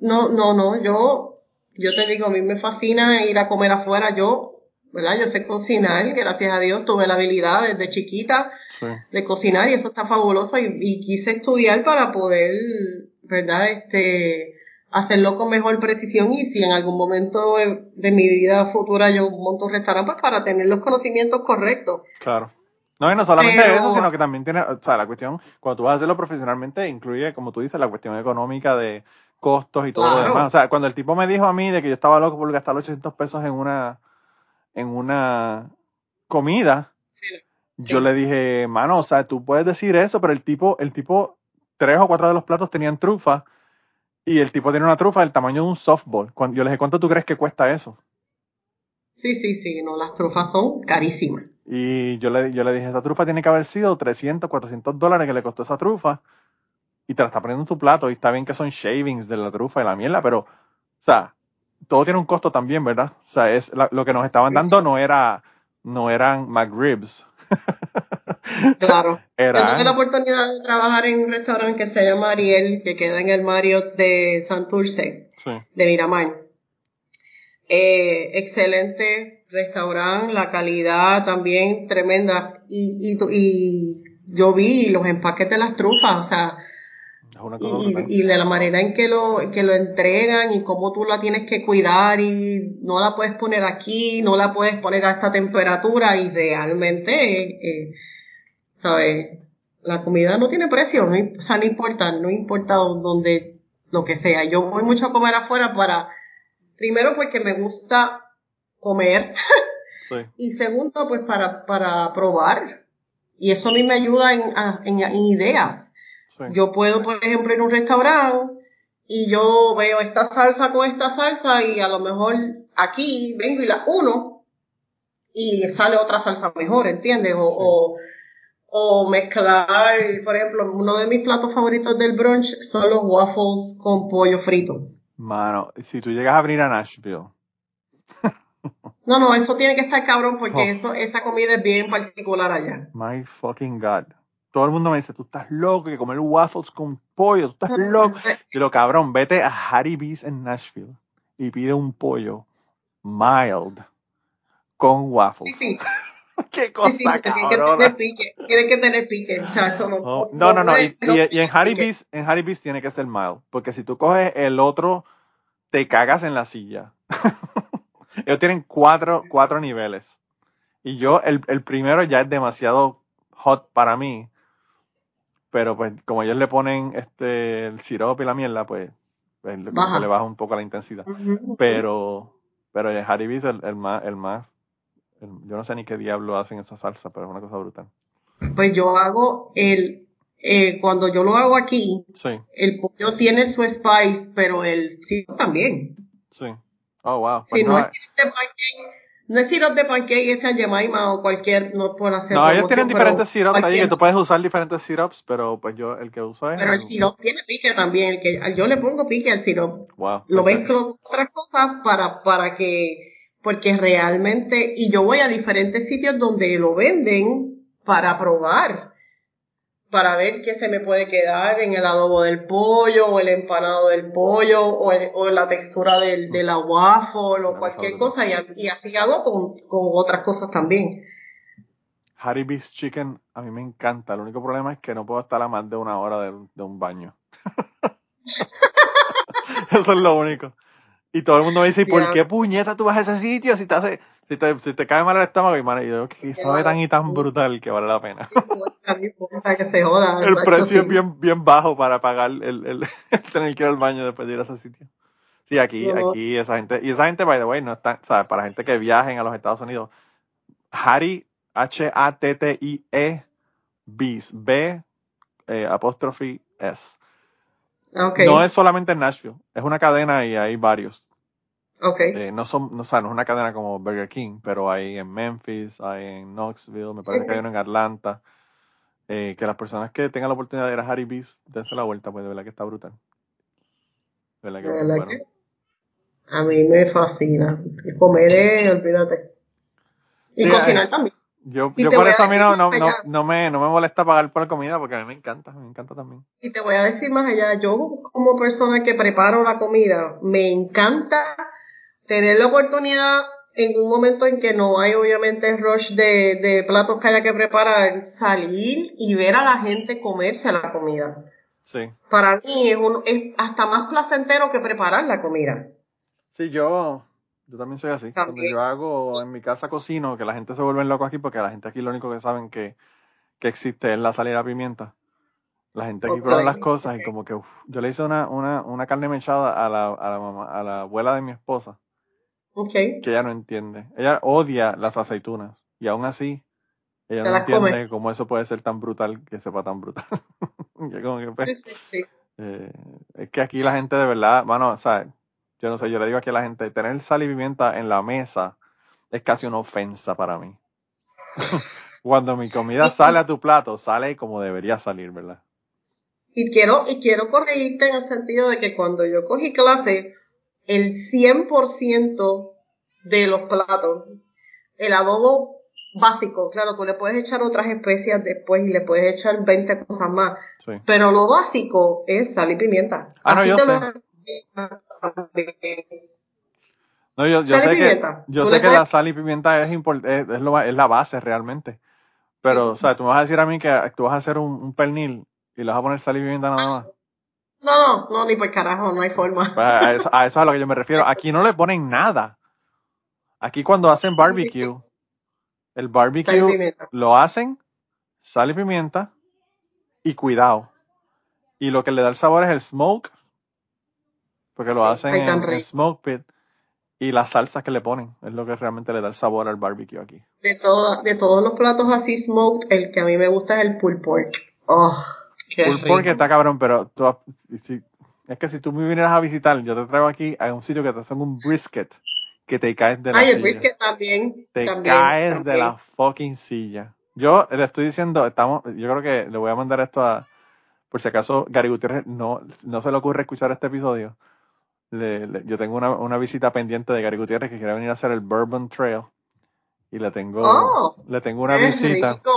Speaker 2: no, no, no. Yo, yo te digo, a mí me fascina ir a comer afuera. Yo, ¿verdad? Yo sé cocinar, gracias a Dios tuve la habilidad desde chiquita
Speaker 1: Sí,
Speaker 2: de cocinar y eso está fabuloso y, y quise estudiar para poder, ¿verdad? Este, hacerlo con mejor precisión y si en algún momento de, mi vida futura yo monto un restaurante, pues para tener los conocimientos correctos.
Speaker 1: claro. No, y no solamente
Speaker 2: Pero-
Speaker 1: eso, sino que también tiene, o sea, la cuestión, cuando tú vas a hacerlo profesionalmente, incluye, como tú dices, la cuestión económica de costos y todo lo demás. O sea, cuando el tipo me dijo a mí de que yo estaba loco por gastar 800 pesos en una, en una comida, yo
Speaker 2: Sí.
Speaker 1: le dije, mano, o sea, tú puedes decir eso, pero el tipo, el tipo, tres o cuatro de los platos tenían trufa y el tipo tiene una trufa del tamaño de un softball. Cuando, yo le dije, ¿cuánto tú crees que cuesta eso?
Speaker 2: Sí, sí, sí, no, las trufas son carísimas.
Speaker 1: Y yo le, yo le dije, esa trufa tiene que haber sido 300, 400 dólares que le costó esa trufa y te la está poniendo en tu plato y está bien que son shavings de la trufa y la mierda, pero, o sea, todo tiene un costo también, ¿verdad? O sea, es la- lo que nos estaban dando no era, no eran McRibs.
Speaker 2: Claro.
Speaker 1: Era-
Speaker 2: Yo tuve la oportunidad de trabajar en un restaurante que se llama Ariel, que queda en el Marriott de Santurce,
Speaker 1: Sí.
Speaker 2: de Miramar. Eh, excelente restaurante, la calidad también tremenda. Y, y, y yo vi los empaques de las trufas, o sea, y, y de la manera en que lo, que lo entregan y cómo tú la tienes que cuidar y no la puedes poner aquí, no la puedes poner a esta temperatura y realmente, eh, eh, ¿sabes? La comida no tiene precio, no, o sea, no importa, no importa donde, lo que sea. Yo voy mucho a comer afuera para, primero porque me gusta comer
Speaker 1: Sí.
Speaker 2: y segundo pues para, para probar. Y eso a mí me ayuda en, a- en- en ideas.
Speaker 1: Sí.
Speaker 2: Yo puedo, por ejemplo, ir a un restaurante y yo veo esta salsa con esta salsa y a lo mejor aquí vengo y la uno y sale otra salsa mejor, ¿entiendes? O, o, o mezclar, por ejemplo, uno de mis platos favoritos del brunch son los waffles con pollo frito.
Speaker 1: Mano, si tú llegas a venir a Nashville,
Speaker 2: No, no, eso tiene que estar cabrón porque
Speaker 1: Oh.
Speaker 2: eso, esa comida es bien particular allá.
Speaker 1: my fucking God. Todo el mundo me dice, tú estás loco que comer waffles con pollo, tú estás loco. Lo cabrón, vete a Harry B's en Nashville y pide un pollo mild con
Speaker 2: Sí,
Speaker 1: waffles.
Speaker 2: sí,
Speaker 1: Qué
Speaker 2: sí,
Speaker 1: cosa
Speaker 2: sí, tiene que tener pique, tiene que tener pique, o sea, eso no,
Speaker 1: Oh, no, no, no. Y, y- y en Harry. B's, en Harry tiene que ser mild. Porque si tú coges el otro, te cagas en la silla. Ellos tienen cuatro, cuatro niveles. Y yo, el, el primero ya es demasiado hot para mí. Pero pues, como ellos le ponen este el sirope y la mierda, pues, pues
Speaker 2: Baja.
Speaker 1: le baja un poco la intensidad. Pero, pero en Harry B's el, el más, el más, yo no sé ni qué diablo hacen esa salsa, pero es una cosa brutal.
Speaker 2: Pues yo hago el, eh, cuando yo lo hago aquí,
Speaker 1: Sí,
Speaker 2: el pollo tiene su spice, pero el sirope también.
Speaker 1: sí. Oh, wow.
Speaker 2: Si
Speaker 1: Pues
Speaker 2: no,
Speaker 1: no,
Speaker 2: es sirope de pancake, no es sirope de pancake, es Jemima o cualquier, no por hacer
Speaker 1: No, ellos tienen diferentes sirops ahí que tú puedes usar diferentes sirops, pero pues yo el que uso es.
Speaker 2: Pero el
Speaker 1: el-
Speaker 2: sirope tiene pique también, el que yo le pongo pique al sirope.
Speaker 1: Wow.
Speaker 2: Lo mezclo con otras cosas para, para que, porque realmente, y yo voy a diferentes sitios donde lo venden para probar, para ver qué se me puede quedar en el adobo del pollo, o el empanado del pollo, o, el- o la textura del, de la waffle, o cualquier
Speaker 1: cosa
Speaker 2: y, así hago con, con otras cosas también.
Speaker 1: Harry B's Chicken a mí me encanta. El único problema es que no puedo estar a más de una hora de, de un baño. Eso es lo único. Y todo el mundo me dice, ¿y por qué puñeta tú vas a ese sitio si te hace, si te, si te cae mal el estómago? Y, mano, y yo, que sabe tan y tan brutal que vale la pena.
Speaker 2: Que se joda.
Speaker 1: El precio es bien, bien bajo para pagar el, el, el tener que ir al baño después de ir a ese sitio. Sí, aquí, aquí esa gente, y esa gente, by the way, no está, ¿sabes? Para gente que viajen a los Estados Unidos, Hattie, H-A-T-T-I-E, B, eh, apóstrofe S. No es solamente en Nashville, es una cadena y hay varios.
Speaker 2: Ok.
Speaker 1: Eh, no son, no, o sea, no es una cadena como Burger King, pero hay en Memphis, hay en Knoxville, me parece
Speaker 2: Sí.
Speaker 1: que hay uno en Atlanta. Eh, que las personas que tengan la oportunidad de ir a Harry Bees, dense la vuelta, pues de verdad que está brutal. De verdad que
Speaker 2: De verdad
Speaker 1: bueno.
Speaker 2: que a mí me fascina. Comer es, olvídate. Y
Speaker 1: Sí,
Speaker 2: cocinar
Speaker 1: eh,
Speaker 2: también.
Speaker 1: Yo, yo por
Speaker 2: voy a
Speaker 1: eso a mí no, no, no, no me, no me molesta pagar por la comida porque a mí me encanta, me encanta también.
Speaker 2: Y te voy a decir más allá, yo como persona que preparo la comida, me encanta tener la oportunidad en un momento en que no hay obviamente rush de, de platos que haya que preparar, salir y ver a la gente comerse la comida.
Speaker 1: Sí.
Speaker 2: Para mí es, un, es hasta más placentero que preparar la comida.
Speaker 1: Sí, yo, yo también soy así. Cuando yo hago en mi casa cocino, que la gente se vuelve loco aquí porque la gente aquí lo único que saben que, que existe es la sal y la pimienta. La gente aquí
Speaker 2: Ok,
Speaker 1: prueba las cosas y como que uf, yo le hice una, una, una carne mechada a la, a la mamá, a la abuela de mi esposa, Que ella no entiende. Ella odia las aceitunas y aún así ella
Speaker 2: Se
Speaker 1: no entiende
Speaker 2: come.
Speaker 1: cómo eso puede ser tan brutal que sepa tan brutal. Yo como que, pues,
Speaker 2: Sí, sí, sí.
Speaker 1: eh, es que aquí la gente de verdad, bueno, o sea, yo no sé, yo le digo aquí a la gente, tener sal y pimienta en la mesa es casi una ofensa para mí. Cuando mi comida sale a tu plato, sale como debería salir, ¿verdad?
Speaker 2: Y quiero, y quiero corregirte en el sentido de que cuando yo cogí clase, el 100% de los platos, el adobo básico, claro, tú le puedes echar otras especias después y le puedes echar 20 cosas más.
Speaker 1: Sí.
Speaker 2: Pero lo básico es sal y pimienta.
Speaker 1: Ah, no,
Speaker 2: Así
Speaker 1: yo
Speaker 2: te
Speaker 1: sé. No, yo, yo sé que,
Speaker 2: pimienta.
Speaker 1: yo
Speaker 2: Tú
Speaker 1: sé que la sal y pimienta es, es, es lo es la base realmente. Pero, o sea, tú me vas a decir a mí que tú vas a hacer un, un pernil y le vas a poner sal y pimienta nada más.
Speaker 2: No, no, no, ni por carajo, no hay forma.
Speaker 1: Pues a, eso, a eso es a lo que yo me refiero. Aquí no le ponen nada. Aquí cuando hacen barbecue, el barbecue lo hacen sal y pimienta y cuidado. Y lo que le da el sabor es el smoke, porque lo hacen
Speaker 2: ay,
Speaker 1: en,
Speaker 2: rico.
Speaker 1: smoke pit. Y las salsas que le ponen es lo que realmente le da el sabor al barbecue aquí.
Speaker 2: De, de todos los platos así smoked, el que a mí me gusta es el pulled pork. Oh,
Speaker 1: pork está cabrón, pero tú, si- es que si tú me vinieras a visitar, yo te traigo aquí a un sitio que te hacen un brisket que te caes de la
Speaker 2: Ay, el
Speaker 1: silla.
Speaker 2: brisket también.
Speaker 1: Te
Speaker 2: también,
Speaker 1: caes de la fucking silla. Yo le estoy diciendo, estamos, yo creo que le voy a mandar esto a, por si acaso Gary Gutiérrez no, no se le ocurre escuchar este episodio. Le- le- yo tengo una, una visita pendiente de Gary Gutiérrez que quiere venir a hacer el Bourbon Trail. Y le tengo,
Speaker 2: Oh,
Speaker 1: le tengo una visita.
Speaker 2: rico.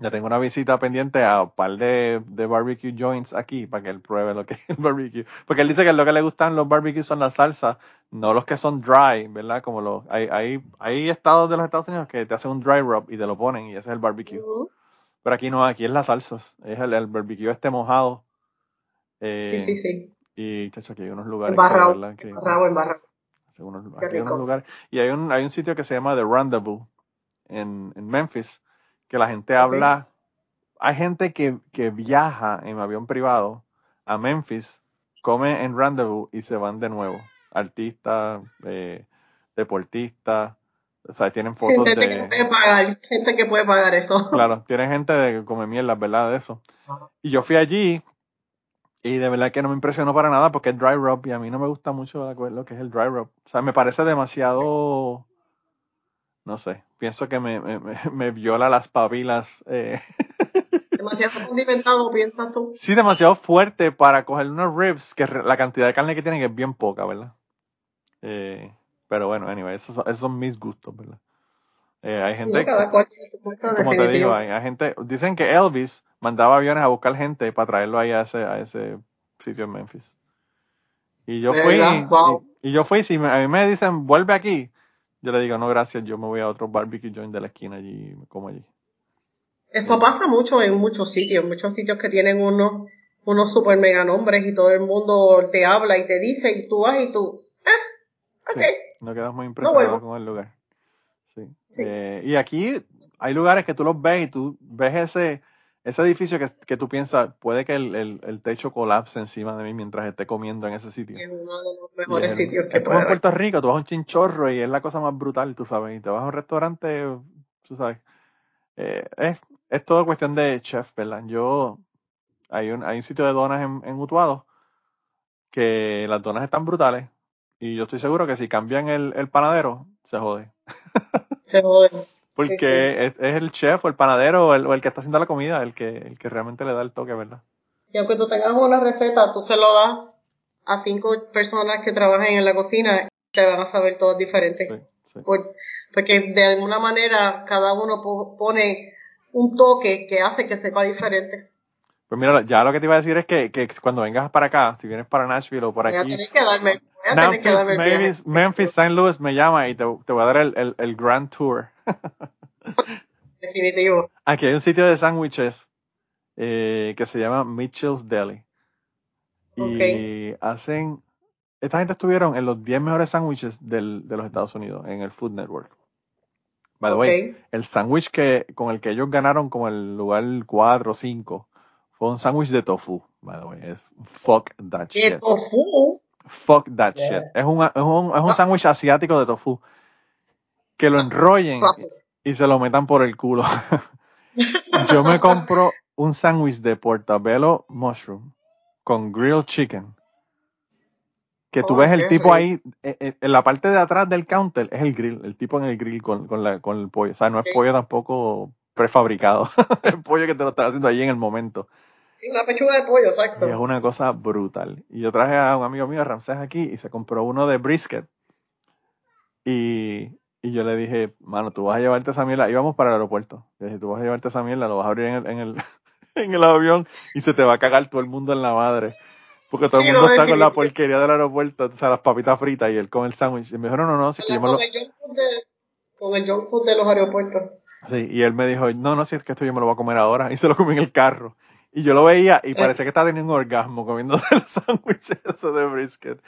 Speaker 1: Le tengo una visita pendiente a un par de, de barbecue joints aquí para que él pruebe lo que es el barbecue. Porque él dice que lo que le gustan los barbecues son las salsas, no los que son dry, ¿verdad? Como los, hay, hay, hay estados de los Estados Unidos que te hacen un dry rub y te lo ponen y ese es el barbecue. Pero aquí no, aquí es las salsas, es el, el barbecue este mojado. Eh,
Speaker 2: Sí, sí, sí.
Speaker 1: Y, chacho, aquí hay unos lugares
Speaker 2: Embarrado,
Speaker 1: que-
Speaker 2: embarrado, embarrado.
Speaker 1: Unos- aquí hay unos lugares. Y hay un, hay un sitio que se llama The Rendezvous en, en Memphis, que la gente habla. Hay gente que, que viaja en avión privado a Memphis, come en Rendezvous y se van de nuevo. Artistas, eh, deportistas, o sea, tienen fotos
Speaker 2: Gente que
Speaker 1: de.
Speaker 2: puede pagar, gente que puede pagar eso.
Speaker 1: Claro, tienen gente de que come mierda, ¿verdad? De eso. Y yo fui allí y de verdad que no me impresionó para nada porque es dry rub y a mí no me gusta mucho lo que es el dry rub. O sea, me parece demasiado, no sé, pienso que me, me, me- viola las papilas. eh.
Speaker 2: Demasiado condimentado, piensas tú.
Speaker 1: Sí, demasiado fuerte para coger unos ribs, que la cantidad de carne que tienen es bien poca, ¿verdad? Eh, pero bueno, anyway, esos, son- esos son mis gustos, ¿verdad? Eh, hay gente,
Speaker 2: No, cada cual tiene su gusto,
Speaker 1: como te digo, hay, hay gente, dicen que Elvis mandaba aviones a buscar gente para traerlo ahí a ese, a ese sitio en Memphis. Y yo
Speaker 2: ¿De
Speaker 1: fui?
Speaker 2: Wow.
Speaker 1: y, y yo fui, si me- a mí me dicen, vuelve aquí, yo le digo, no, gracias, yo me voy a otro barbecue joint de la esquina allí y me como allí.
Speaker 2: Eso pasa mucho en muchos sitios, muchos sitios que tienen unos, unos super mega nombres y todo el mundo te habla y te dice y tú vas y tú, eh, ok.
Speaker 1: Sí, no quedas muy impresionado con el lugar. Sí.
Speaker 2: Sí.
Speaker 1: Eh, y aquí hay lugares que tú los ves y tú ves ese, ese edificio que, que tú piensas, puede que el, el, el techo colapse encima de mí mientras esté comiendo en ese sitio.
Speaker 2: Es uno de los mejores
Speaker 1: el-
Speaker 2: sitios que
Speaker 1: es como en. Puerto Rico, tú vas a un chinchorro y es la cosa más brutal, tú sabes. Y te vas a un restaurante, tú sabes. Eh, es, es todo cuestión de chef, ¿verdad? Yo, hay un, hay un sitio de donas en, en Utuado que las donas están brutales. Y yo estoy seguro que si cambian el, el panadero, se jode.
Speaker 2: Se jode.
Speaker 1: Porque
Speaker 2: Sí,
Speaker 1: Es, es el chef o el panadero o el, o el que está haciendo la comida el que, el que realmente le da el toque, ¿verdad?
Speaker 2: Y aunque tú tengas una receta, tú se lo das a cinco personas que trabajen en la cocina, te van a saber todas diferentes.
Speaker 1: Sí, sí.
Speaker 2: Por- porque de alguna manera cada uno po- pone un toque que hace que sepa diferente.
Speaker 1: Pues mira, ya lo que te iba a decir es que, que cuando vengas para acá, si vienes para Nashville o por
Speaker 2: Voy a
Speaker 1: aquí,
Speaker 2: tener que darme, voy a tener que
Speaker 1: Memphis,
Speaker 2: darme el.
Speaker 1: Memphis, Memphis, St. Louis me llama y te, te voy a dar el, el, el Grand Tour.
Speaker 2: Definitivo.
Speaker 1: Aquí hay un sitio de sándwiches eh, que se llama Mitchell's Deli. Y hacen. Esta gente estuvieron en los 10 mejores sándwiches de los Estados Unidos en el Food Network. By the way, el sándwich que, con el que ellos ganaron como el lugar 4 o 5 fue un sándwich de tofu. By the way, es fuck that
Speaker 2: De
Speaker 1: shit.
Speaker 2: tofu.
Speaker 1: Fuck that
Speaker 2: Yeah.
Speaker 1: shit. Es un, es un, es un
Speaker 2: Ah.
Speaker 1: sándwich asiático de tofu. Que lo enrollen
Speaker 2: Paso.
Speaker 1: y se lo metan por el culo. Yo me compro un sándwich de portabello mushroom con grilled chicken. Que tú
Speaker 2: Oh,
Speaker 1: ves el tipo ahí, eh, eh, en la parte de atrás del counter es el grill, el tipo en el grill con, con, la, con el pollo. O sea, no es pollo tampoco prefabricado. es pollo que te lo están haciendo ahí en el momento.
Speaker 2: Sí, una pechuga de pollo, exacto.
Speaker 1: Y es una cosa brutal. Y yo traje a un amigo mío, Ramsés, aquí, y se compró uno de brisket. Y Y yo le dije, mano, tú vas a llevarte esa mierda. Íbamos para el aeropuerto. Le dije, tú vas a llevarte esa mierda, lo vas a abrir en el, en el, en el avión y se te va a cagar todo el mundo en la madre. Porque todo el mundo está con la porquería del aeropuerto, o sea, las papitas fritas y él con el sándwich. Y me dijo, no, no, no, si que yo me lo...
Speaker 2: el junk food de, con el junk food de los aeropuertos.
Speaker 1: Sí, y él me dijo, no, no, si es que esto yo me lo voy a comer ahora. Y se lo comí en el carro. Y yo lo veía y parecía que estaba teniendo un orgasmo comiéndose el sándwich eso de brisket.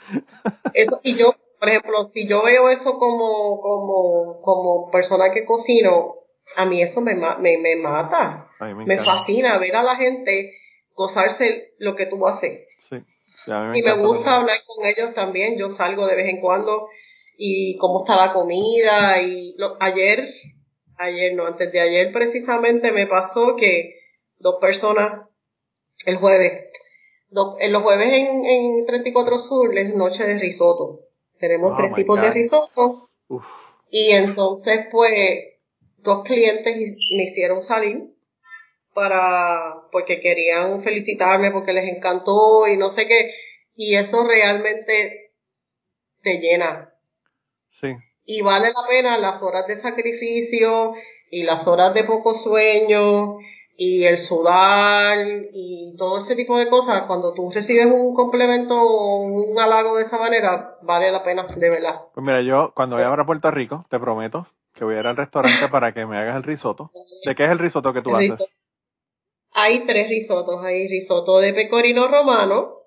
Speaker 2: Eso, y yo, por ejemplo, si yo veo eso como, como, como persona que cocino, a mí eso me, me, me mata.
Speaker 1: Me
Speaker 2: fascina ver a la gente gozarse lo que tú haces.
Speaker 1: Sí, sí, a mí me
Speaker 2: Y me gusta hablar con ellos también. Yo salgo de vez en cuando y cómo está la comida. Y lo- ayer, ayer no, antes de ayer precisamente me pasó que dos personas, el jueves, dos- en los jueves en, en 34 Sur es noche de risotto. Tenemos
Speaker 1: Oh
Speaker 2: tres tipos de risotto.
Speaker 1: Uf,
Speaker 2: Y entonces, pues, dos clientes me hicieron salir para, porque querían felicitarme, porque les encantó y no sé qué. Y eso realmente te llena.
Speaker 1: sí,
Speaker 2: Y vale la pena las horas de sacrificio y las horas de poco sueño y el sudar y todo ese tipo de cosas. Cuando tú recibes un complemento o un halago de esa manera, vale la pena, de verdad.
Speaker 1: Pues mira, yo cuando vaya para Puerto Rico, te prometo que voy a ir al restaurante para que me hagas el risotto. ¿De qué es el risotto que tú
Speaker 2: El
Speaker 1: haces?
Speaker 2: Hay tres risotos. Hay risotto de pecorino romano,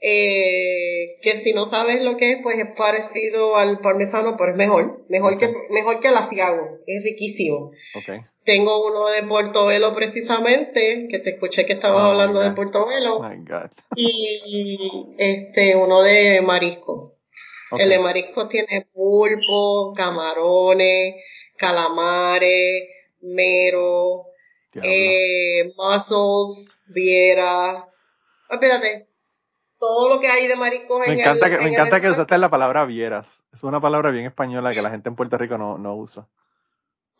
Speaker 2: eh, que si no sabes lo que es, pues es parecido al parmesano, pero es mejor. Mejor, que, mejor que el asiago. Es riquísimo.
Speaker 1: Ok.
Speaker 2: Tengo uno de Portobelo precisamente, que te escuché que estabas
Speaker 1: Oh,
Speaker 2: hablando de. Portobelo,
Speaker 1: My God.
Speaker 2: y este uno de marisco. El de marisco tiene pulpo, camarones, calamares, mero, eh, mussels, viera. Espérate, todo lo que hay de mariscos
Speaker 1: me
Speaker 2: en
Speaker 1: encanta
Speaker 2: el,
Speaker 1: que, me
Speaker 2: en
Speaker 1: encanta
Speaker 2: el-
Speaker 1: que usaste la palabra vieras. Es una palabra bien española que la gente en Puerto Rico no, no usa.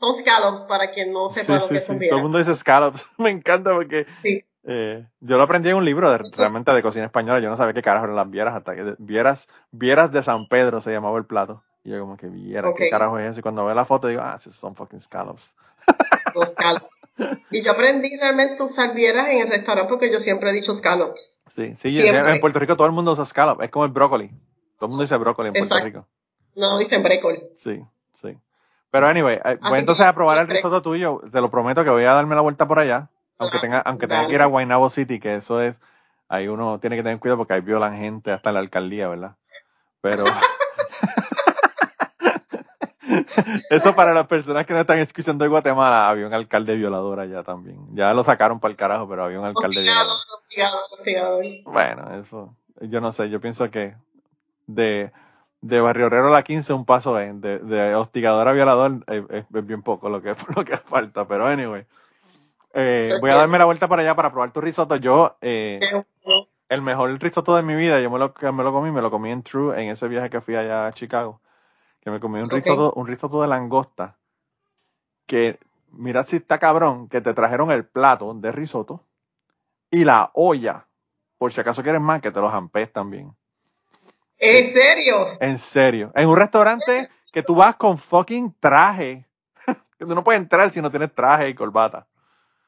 Speaker 2: Son scallops, para quien no
Speaker 1: Sí,
Speaker 2: sepa lo
Speaker 1: sí,
Speaker 2: que
Speaker 1: sí.
Speaker 2: son
Speaker 1: Todo
Speaker 2: vieras.
Speaker 1: el mundo dice scallops. me encanta porque
Speaker 2: Sí.
Speaker 1: eh, yo lo aprendí en un libro de, realmente de cocina española. Yo no sabía qué carajo eran las vieras hasta que vieras, vieras de San Pedro se llamaba el plato. Y yo como que viera, ¿qué carajo es eso? Y cuando veo la foto digo, ah, esos son fucking scallops.
Speaker 2: Los scallops. Y yo aprendí realmente a usar vieras en el restaurante porque yo siempre he dicho scallops.
Speaker 1: Sí, sí, en,
Speaker 2: Siempre.
Speaker 1: en Puerto Rico todo el mundo usa scallop. Es como el brócoli. Todo el mundo dice brócoli en Puerto
Speaker 2: Exacto.
Speaker 1: Rico.
Speaker 2: No dicen brécoli.
Speaker 1: Sí, sí. Pero anyway, eh, voy
Speaker 2: que
Speaker 1: entonces a probar el risotto tuyo. Te lo prometo que voy a darme la vuelta por allá. Aunque
Speaker 2: Ah,
Speaker 1: tenga, aunque tenga
Speaker 2: dale.
Speaker 1: que ir a Guaynabo City, que eso es, ahí uno tiene que tener cuidado porque ahí violan gente hasta en la alcaldía, ¿verdad? Pero eso para las personas que no están escuchando de Guatemala, había un alcalde violador allá también. Ya lo sacaron para el carajo, pero había un alcalde violador. Bueno, eso, yo no sé, yo pienso que de, de Barrio Herrero a la 15 un paso de, de hostigador a violador es, es- es bien poco lo que, lo que falta, pero anyway. Eh, voy a darme la vuelta para allá para probar tu risotto. Yo, eh, el mejor risotto de mi vida, yo me lo, me lo comí, me lo comí en True en ese viaje que fui allá a Chicago, que me comí un
Speaker 2: Ok.
Speaker 1: risotto, un risotto de langosta, que mira si está cabrón, que te trajeron el plato de risotto y la olla, por si acaso quieres más, que te los ampes también.
Speaker 2: ¿En serio?
Speaker 1: En serio. En un restaurante que tú vas con fucking traje, que tú no puedes entrar si no tienes traje y corbata.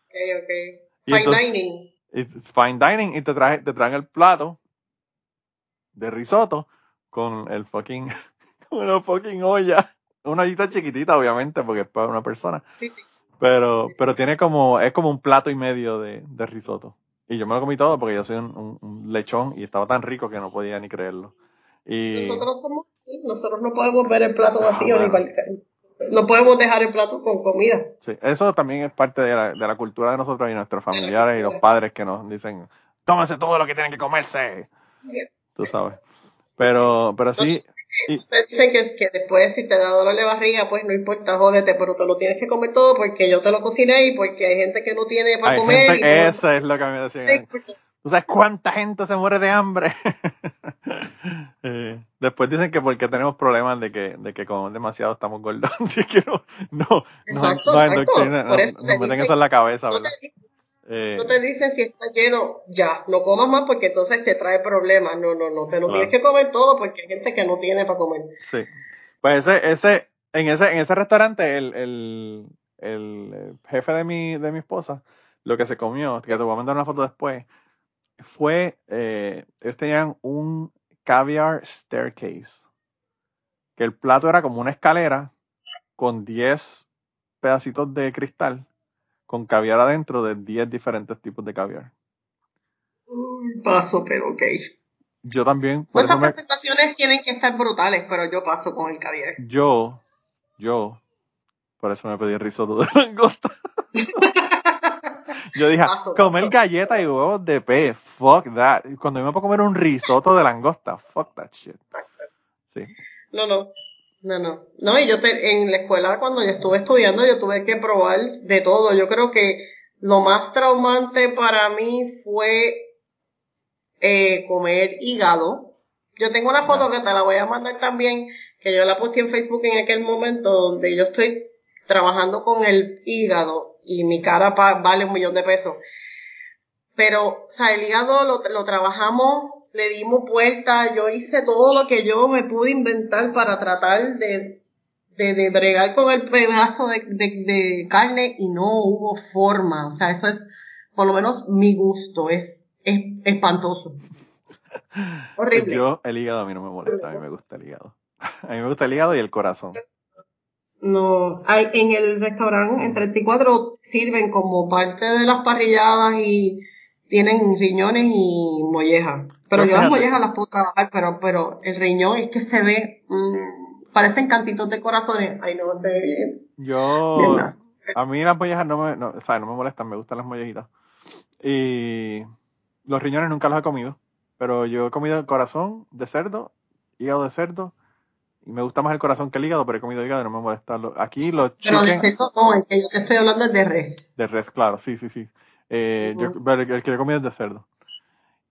Speaker 2: Ok, ok.
Speaker 1: Y
Speaker 2: Fine
Speaker 1: entonces-
Speaker 2: dining.
Speaker 1: It's fine dining y te, traje, te traen el plato de risotto con el fucking, con una fucking olla. Una ollita chiquitita, obviamente, porque es para una persona.
Speaker 2: Sí, sí.
Speaker 1: Pero, pero tiene como, es como un plato y medio de, de risotto. Y yo me lo comí todo porque yo soy un, un- un lechón y estaba tan rico que no podía ni creerlo. Y
Speaker 2: Nosotros somos nosotros no podemos ver el plato vacío
Speaker 1: Ah,
Speaker 2: ni para no podemos dejar el plato con comida.
Speaker 1: sí, eso también es parte de la, de la cultura de nosotros y nuestros familiares y los padres que nos dicen, cómense todo lo que tienen que comerse. Tú sabes. Pero, pero sí, y,
Speaker 2: Me dicen que, que después si te da dolor de barriga, pues no importa, jódete, pero te lo tienes que comer todo porque yo te lo cociné y porque hay gente que no tiene para comer.
Speaker 1: gente,
Speaker 2: y
Speaker 1: eso es lo que me decían.
Speaker 2: Pues,
Speaker 1: ¿Tú sabes cuánta gente se muere de hambre? Eh, después dicen que porque tenemos problemas de que, de que comemos demasiado estamos gordos. Así que no, no, no,
Speaker 2: Exacto,
Speaker 1: no,
Speaker 2: exacto. Por
Speaker 1: no-
Speaker 2: eso
Speaker 1: nos
Speaker 2: te
Speaker 1: meten
Speaker 2: dicen-
Speaker 1: eso en la cabeza,
Speaker 2: no,
Speaker 1: ¿verdad?
Speaker 2: te,
Speaker 1: Eh,
Speaker 2: no te dicen si está lleno, ya, no comas más porque entonces te trae problemas. No, no, no, te lo
Speaker 1: Claro.
Speaker 2: tienes que comer todo porque hay gente que no tiene para comer.
Speaker 1: Sí. Pues ese, ese, En ese, en ese restaurante, el, el, el jefe de mi, de mi esposa, lo que se comió, que te voy a mandar una foto después, fue, eh, ellos tenían un caviar staircase, que el plato era como una escalera con 10 pedacitos de cristal, con caviar adentro de 10 diferentes tipos de caviar.
Speaker 2: Paso, pero ok.
Speaker 1: Yo también.
Speaker 2: Pues esas presentaciones tienen que estar brutales, pero yo paso con el caviar.
Speaker 1: Yo, yo, por eso me pedí el risotto de langosta. yo dije, comer galleta y huevos de pez, fuck that. Cuando yo me puedo comer un risotto de langosta, fuck that shit. Sí.
Speaker 2: No, no. No, no. No, y yo te, en la escuela cuando yo estuve estudiando, yo tuve que probar de todo. Yo creo que lo más traumante para mí fue eh, comer hígado. Yo tengo una foto que te la voy a mandar también, que yo la puse en Facebook en aquel momento, donde yo estoy trabajando con el hígado y mi cara vale un millón de pesos. Pero, o sea, el hígado lo, lo trabajamos, le dimos vuelta, yo hice todo lo que yo me pude inventar para tratar de, de, de bregar con el pedazo de, de, de carne y no hubo forma. O sea, eso es, por lo menos, mi gusto, es es espantoso. Horrible.
Speaker 1: Yo, el hígado a mí no me molesta, a mí me gusta el hígado. A mí me gusta el hígado y el corazón.
Speaker 2: No, hay, en el restaurante, en 34, sirven como parte de las parrilladas y tienen riñones y mollejas. Pero yo las mollejas las puedo trabajar, pero, pero el riñón es que se ve, mmm, parecen cantitos de corazones. Ay, no, se ve
Speaker 1: Yo, a mí las mollejas no me, no, o sea, no me molestan, me gustan las mollejitas. Y los riñones nunca los he comido, pero yo he comido corazón de cerdo, hígado de cerdo, y me gusta más el corazón que el hígado, pero he comido hígado y no me molesta. Aquí los
Speaker 2: Pero de cerdo no, el que yo te estoy hablando es de res.
Speaker 1: De res, claro, sí, sí, sí. Eh, el que he comido es de cerdo.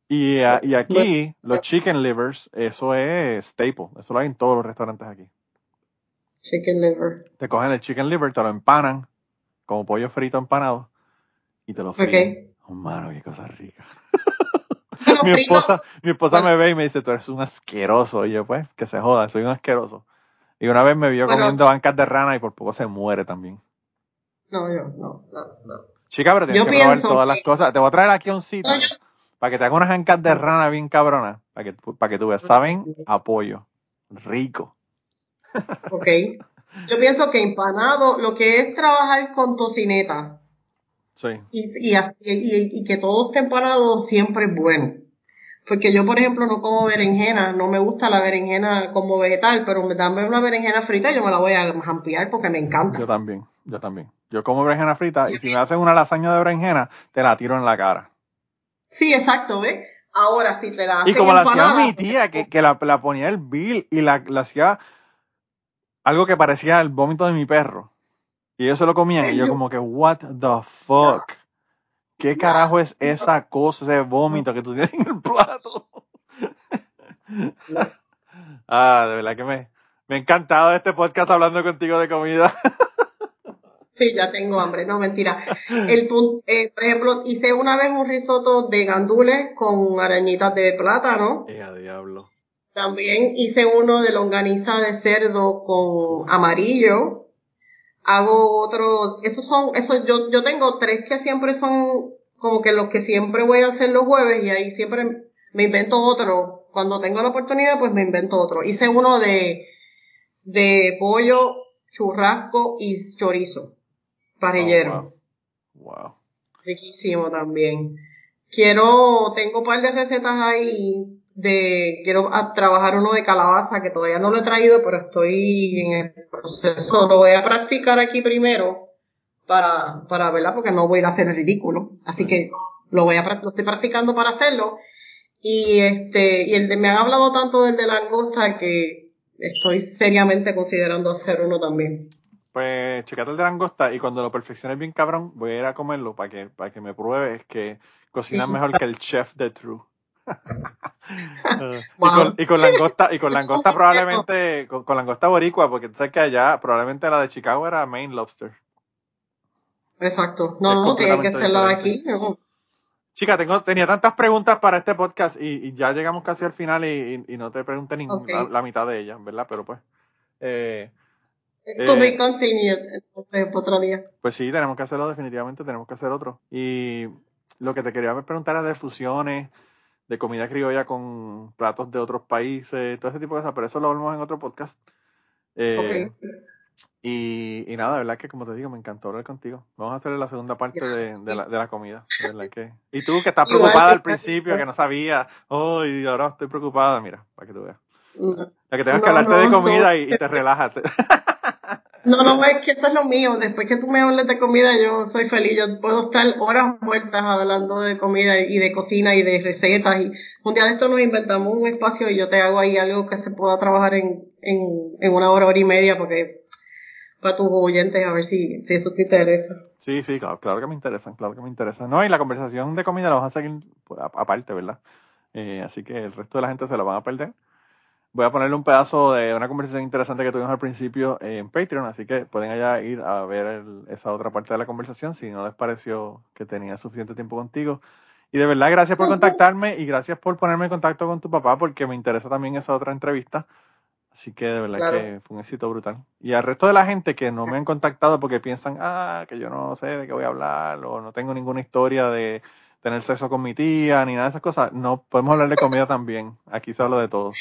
Speaker 1: Y, eh, y aquí, los chicken livers, eso es staple. Eso lo hay en todos los restaurantes aquí.
Speaker 2: Chicken liver.
Speaker 1: Te cogen el chicken liver, te lo empanan, como pollo frito empanado, y te lo fríen. Oh, mano, qué cosa rica. Mi esposa, mi esposa me ve y me dice, tú eres un asqueroso. Y yo, pues, que se joda, soy un asqueroso. Y una vez me vio comiendo bancas de rana y por poco se muere también.
Speaker 2: No, yo, no, no, no.
Speaker 1: Chica, pero tienes que probar todas las cosas. Te voy a traer aquí un sitio para que te haga unas bancas de rana bien cabronas. Para que, para que tú veas. Saben, apoyo. Rico.
Speaker 2: Ok. Yo pienso que empanado, lo que es trabajar con tocineta, y, y, y, que todo esté empanado siempre es bueno. Porque yo, por ejemplo, no como berenjena, no me gusta la berenjena como vegetal, pero me dan una berenjena frita y yo me la voy a ampliar porque me encanta.
Speaker 1: Yo también, yo también. Yo como berenjena frita y si me hacen una lasaña de berenjena, te la tiro en la cara.
Speaker 2: Sí, exacto, ¿ves? Ahora, si te la hacen
Speaker 1: Y como la hacía mi tía, que, que la, la, ponía el bill y la, la hacía algo que parecía el vómito de mi perro. Y ellos se lo comían y yo como que, what the fuck? ¿Qué carajo es esa cosa, ese vómito que tú tienes en el plato? ah, de verdad que me, me ha encantado este podcast hablando contigo de comida.
Speaker 2: Sí, ya tengo hambre, no mentira. El, eh, por ejemplo, hice una vez un risotto de gandules con arañitas de plátano.
Speaker 1: Eh, diablo.
Speaker 2: También hice uno de longaniza de cerdo con amarillo hago otro, esos son, esos yo, yo tengo tres que siempre son como que los que siempre voy a hacer los jueves y ahí siempre me invento otro. Cuando tengo la oportunidad, pues me invento otro. Hice uno de, de pollo, churrasco y chorizo. Parrillero.
Speaker 1: Oh, wow.
Speaker 2: Riquísimo también. Quiero, tengo un par de recetas ahí de, quiero trabajar uno de calabaza que todavía no lo he traído, pero estoy en el proceso. Lo voy a practicar aquí primero para, para verla porque no voy a ir a hacer el ridículo. Así que lo voy a, lo estoy practicando para hacerlo. Y este, y el de, me han hablado tanto del de langosta que estoy seriamente considerando hacer uno también.
Speaker 1: Pues checate el de langosta y cuando lo perfecciones bien cabrón, voy a ir a comerlo para que, para que me pruebes que cocinas mejor que el chef de True. y, con, langosta, y con langosta probablemente, con, langosta boricua, porque tú sabes que allá probablemente la de Chicago era Main Lobster.
Speaker 2: Exacto. No, no, tiene que ser la de aquí.
Speaker 1: Chica, tengo, tenía tantas preguntas para este podcast y, ya llegamos casi al final y, no te pregunté ninguna, la, mitad de ellas, ¿verdad? Pero pues. Eh,
Speaker 2: To be continued, entonces, otro día.
Speaker 1: Pues sí, tenemos que hacerlo definitivamente, tenemos que hacer otro. Y lo que te quería preguntar era de fusiones, de comida criolla con platos de otros países, todo ese tipo de cosas, pero eso lo hablamos en otro podcast. Eh, y, y, nada, de verdad que como te digo, me encantó hablar contigo. Vamos a hacer la segunda parte de, de, la, de la comida. verdad que... Y tú que estás preocupada al principio, que no sabía, oh, y ahora estoy preocupada, mira, para que tú veas. La que tengas que hablarte de comida y, te relajas.
Speaker 2: No, no, es que eso es lo mío. Después que tú me hables de comida, yo soy feliz. Yo puedo estar horas muertas hablando de comida y de cocina y de recetas. Y un día de esto nos inventamos un espacio y yo te hago ahí algo que se pueda trabajar en, en, en una hora, hora y media, porque para tus oyentes, a ver si, si eso te interesa.
Speaker 1: Sí, sí, claro, claro que me interesa, claro que me interesa. No, y la conversación de comida la vamos a seguir aparte, ¿verdad? Eh, así que el resto de la gente se la van a perder voy a ponerle un pedazo de una conversación interesante que tuvimos al principio en Patreon, así que pueden allá ir a ver esa otra parte de la conversación si no les pareció que tenía suficiente tiempo contigo. Y de verdad, gracias por contactarme y gracias por ponerme en contacto con tu papá porque me interesa también esa otra entrevista. Así que de verdad que fue un éxito brutal. Y al resto de la gente que no me han contactado porque piensan, ah, que yo no sé de qué voy a hablar o no tengo ninguna historia de tener sexo con mi tía ni nada de esas cosas, no podemos hablar de comida también. Aquí se habla de todo.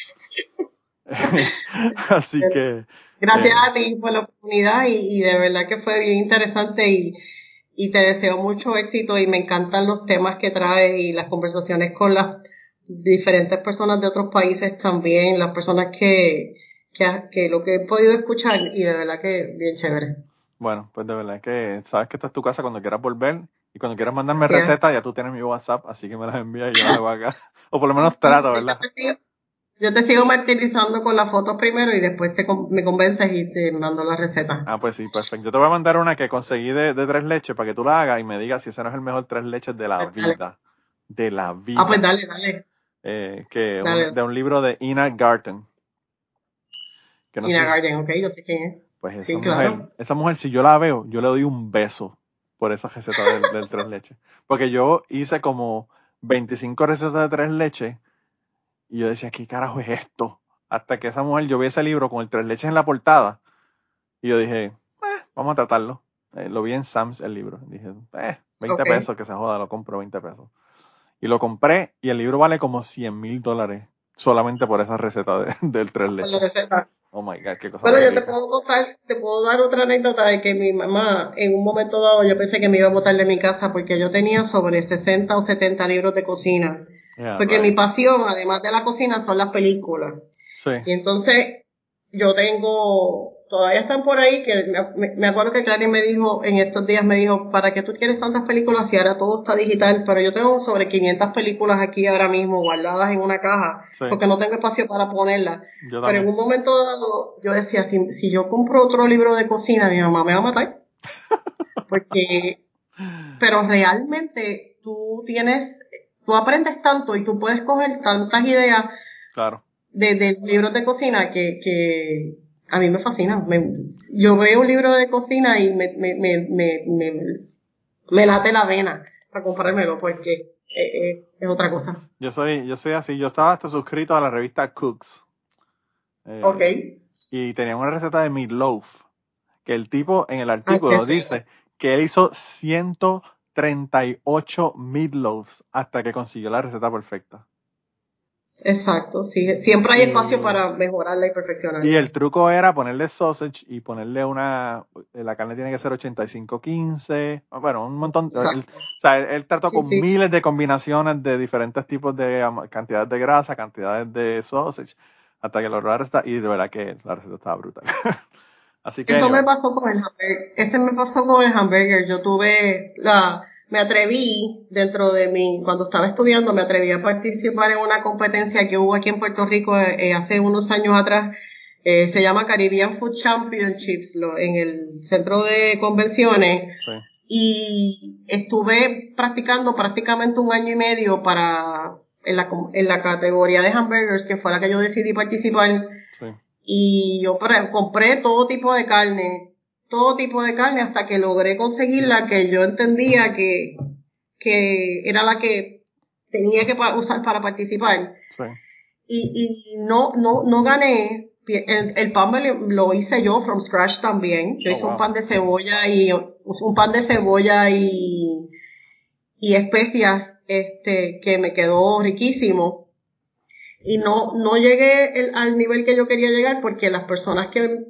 Speaker 1: Así que.
Speaker 2: Gracias eh, a ti por la oportunidad y, de verdad que fue bien interesante y, y, te deseo mucho éxito y me encantan los temas que traes y las conversaciones con las diferentes personas de otros países también, las personas que, que, lo que he podido escuchar y de verdad que bien chévere.
Speaker 1: Bueno, pues de verdad que sabes que esta es tu casa cuando quieras volver y cuando quieras mandarme recetas ya tú tienes mi WhatsApp, así que me las envías y yo las hago acá. O por lo menos trato, ¿verdad?
Speaker 2: Yo te sigo martirizando con las fotos primero y después te, me convences y te mando la receta.
Speaker 1: Ah, pues sí, perfecto. Yo te voy a mandar una que conseguí de, tres leches para que tú la hagas y me digas si ese no es el mejor tres leches de la pues vida. De la vida.
Speaker 2: Ah, pues dale, dale.
Speaker 1: Eh, que de un libro de Ina Garten.
Speaker 2: Ina Garten, ok, yo sé quién es.
Speaker 1: Pues esa, mujer, esa mujer, si yo la veo, yo le doy un beso por esa receta del, del tres leches. Porque yo hice como 25 recetas de tres leches y yo decía, ¿qué carajo es esto? Hasta que esa mujer, yo vi ese libro con el tres leches en la portada. Y yo dije, eh, vamos a tratarlo. Eh, lo vi en Sam's el libro. Dije, eh, 20 pesos, que se joda, lo compro 20 pesos. Y lo compré y el libro vale como 100 mil dólares solamente por esa receta del tres leches. receta. Oh my god, qué cosa.
Speaker 2: Pero yo te puedo contar, te puedo dar otra anécdota de que mi mamá, en un momento dado, yo pensé que me iba a botar de mi casa porque yo tenía sobre 60 o 70 libros de cocina. Porque mi pasión, además de la cocina, son las películas. Sí. Y entonces, yo tengo, todavía están por ahí, que me, acuerdo que Clary me dijo, en estos días me dijo, ¿para qué tú quieres tantas películas si ahora todo está digital? Pero yo tengo sobre 500 películas aquí ahora mismo guardadas en una caja, porque no tengo espacio para ponerlas. Pero en un momento dado, yo decía, si, si yo compro otro libro de cocina, mi mamá me va a matar. porque, pero realmente tú tienes tú aprendes tanto y tú puedes coger tantas ideas
Speaker 1: claro.
Speaker 2: de, libros de cocina que, que a mí me fascina. yo veo un libro de cocina y me, me, me, me, late la vena para comprármelo porque es, otra cosa.
Speaker 1: Yo soy, yo soy así, yo estaba hasta suscrito a la revista Cooks.
Speaker 2: Eh, ok.
Speaker 1: Y tenía una receta de meatloaf, que el tipo en el artículo dice que él hizo ciento 38 meatloaves hasta que consiguió la receta perfecta.
Speaker 2: Exacto, sí, siempre hay espacio para mejorarla y perfeccionarla.
Speaker 1: Y el truco era ponerle sausage y ponerle una, la carne tiene que ser 85-15, bueno, un montón, o sea, él, trató con miles de combinaciones de diferentes tipos de cantidades de grasa, cantidades de sausage, hasta que logró la receta y de verdad que la receta estaba brutal. Así que,
Speaker 2: Eso me pasó con el hamburger. Ese me pasó con el hamburger. Yo tuve la, me atreví dentro de mi, cuando estaba estudiando, me atreví a participar en una competencia que hubo aquí en Puerto Rico eh, hace unos años atrás. Eh, se llama Caribbean Food Championships lo, en el centro de convenciones. Y estuve practicando prácticamente un año y medio para, en la, en la categoría de hamburgers, que fue la que yo decidí participar. Sí y yo compré todo tipo de carne, todo tipo de carne hasta que logré conseguir la que yo entendía que, que era la que tenía que usar para participar. Y, y no, no, no gané, el, pan lo hice yo from scratch también. Yo oh, hice un pan de cebolla y un pan de cebolla y, y especias, este, que me quedó riquísimo. Y no, no llegué al nivel que yo quería llegar porque las personas que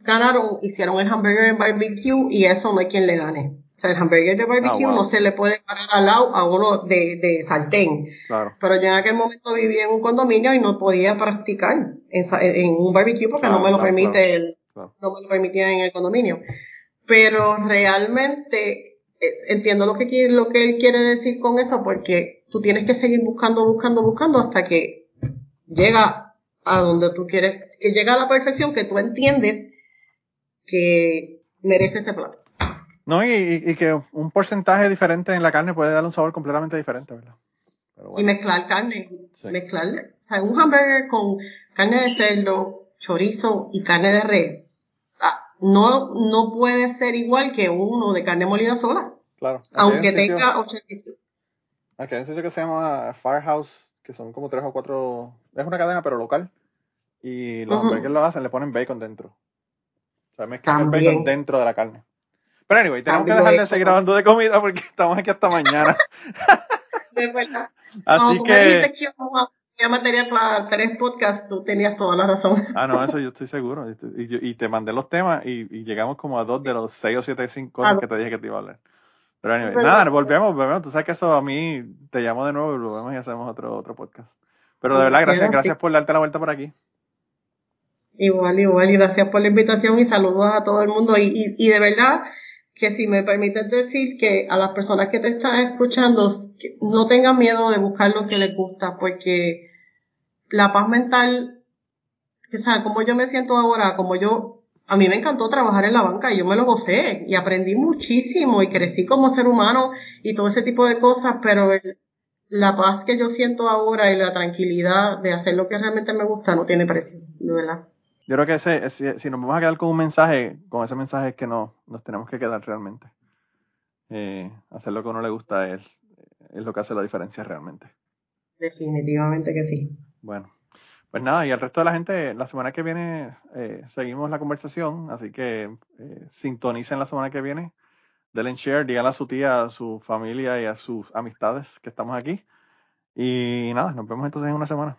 Speaker 2: ganaron hicieron el hamburger en barbecue y eso no hay quien le gane. O sea, el hamburger de barbecue ah, no se le puede parar al lado a uno de, de sartén. Claro. Pero yo en aquel momento vivía en un condominio y no podía practicar en, un barbecue porque no me lo permite el, no me lo permitía en el condominio. Pero realmente eh, entiendo lo que lo que él quiere decir con eso porque tú tienes que seguir buscando, buscando, buscando hasta que llega a donde tú quieres, que llega a la perfección que tú entiendes que merece ese plato.
Speaker 1: No, y, que un porcentaje diferente en la carne puede darle un sabor completamente diferente, ¿verdad?
Speaker 2: Y mezclar carne, mezclar, o sea, un hamburger con carne de cerdo, chorizo y carne de res, ah, no, no puede ser igual que uno de carne molida sola. Claro. Aunque tenga 85.
Speaker 1: Aquí hay un sitio que se llama Firehouse, que son como tres o cuatro, es una cadena pero local, y los hamburgues lo hacen, le ponen bacon dentro. Sea, mezclan el bacon dentro de la carne. Pero anyway, tenemos que dejar de seguir hablando de comida porque estamos aquí hasta mañana.
Speaker 2: de verdad. Así no, que. que material para tres podcasts, tú tenías toda la razón.
Speaker 1: Ah, no, eso yo estoy seguro. Y, te mandé los temas y, llegamos como a dos de los seis o siete, cinco cosas que te dije que te iba a hablar. Pero anyway, nada, volvemos, volvemos. Tú sabes que eso a mí te llamo de nuevo y volvemos y hacemos otro, otro podcast. Pero de verdad, gracias, gracias por darte la vuelta por aquí.
Speaker 2: Igual, igual, y gracias por la invitación y saludos a todo el mundo. Y, y, y de verdad, que si me permites decir que a las personas que te están escuchando no tengan miedo de buscar lo que les gusta, porque la paz mental, o sea, como yo me siento ahora, como yo, a mí me encantó trabajar en la banca y yo me lo gocé y aprendí muchísimo y crecí como ser humano y todo ese tipo de cosas, pero la paz que yo siento ahora y la tranquilidad de hacer lo que realmente me gusta no tiene precio, de verdad.
Speaker 1: Yo creo que ese, si, nos vamos a quedar con un mensaje, con ese mensaje es que no, nos tenemos que quedar realmente. Eh, hacer lo que a uno le gusta es, es lo que hace la diferencia realmente.
Speaker 2: Definitivamente que sí.
Speaker 1: Bueno, pues nada, y el resto de la gente, la semana que viene eh, seguimos la conversación, así que eh, sintonicen la semana que viene, denle share, díganle a su tía, a su familia y a sus amistades que estamos aquí. Y nada, nos vemos entonces en una semana.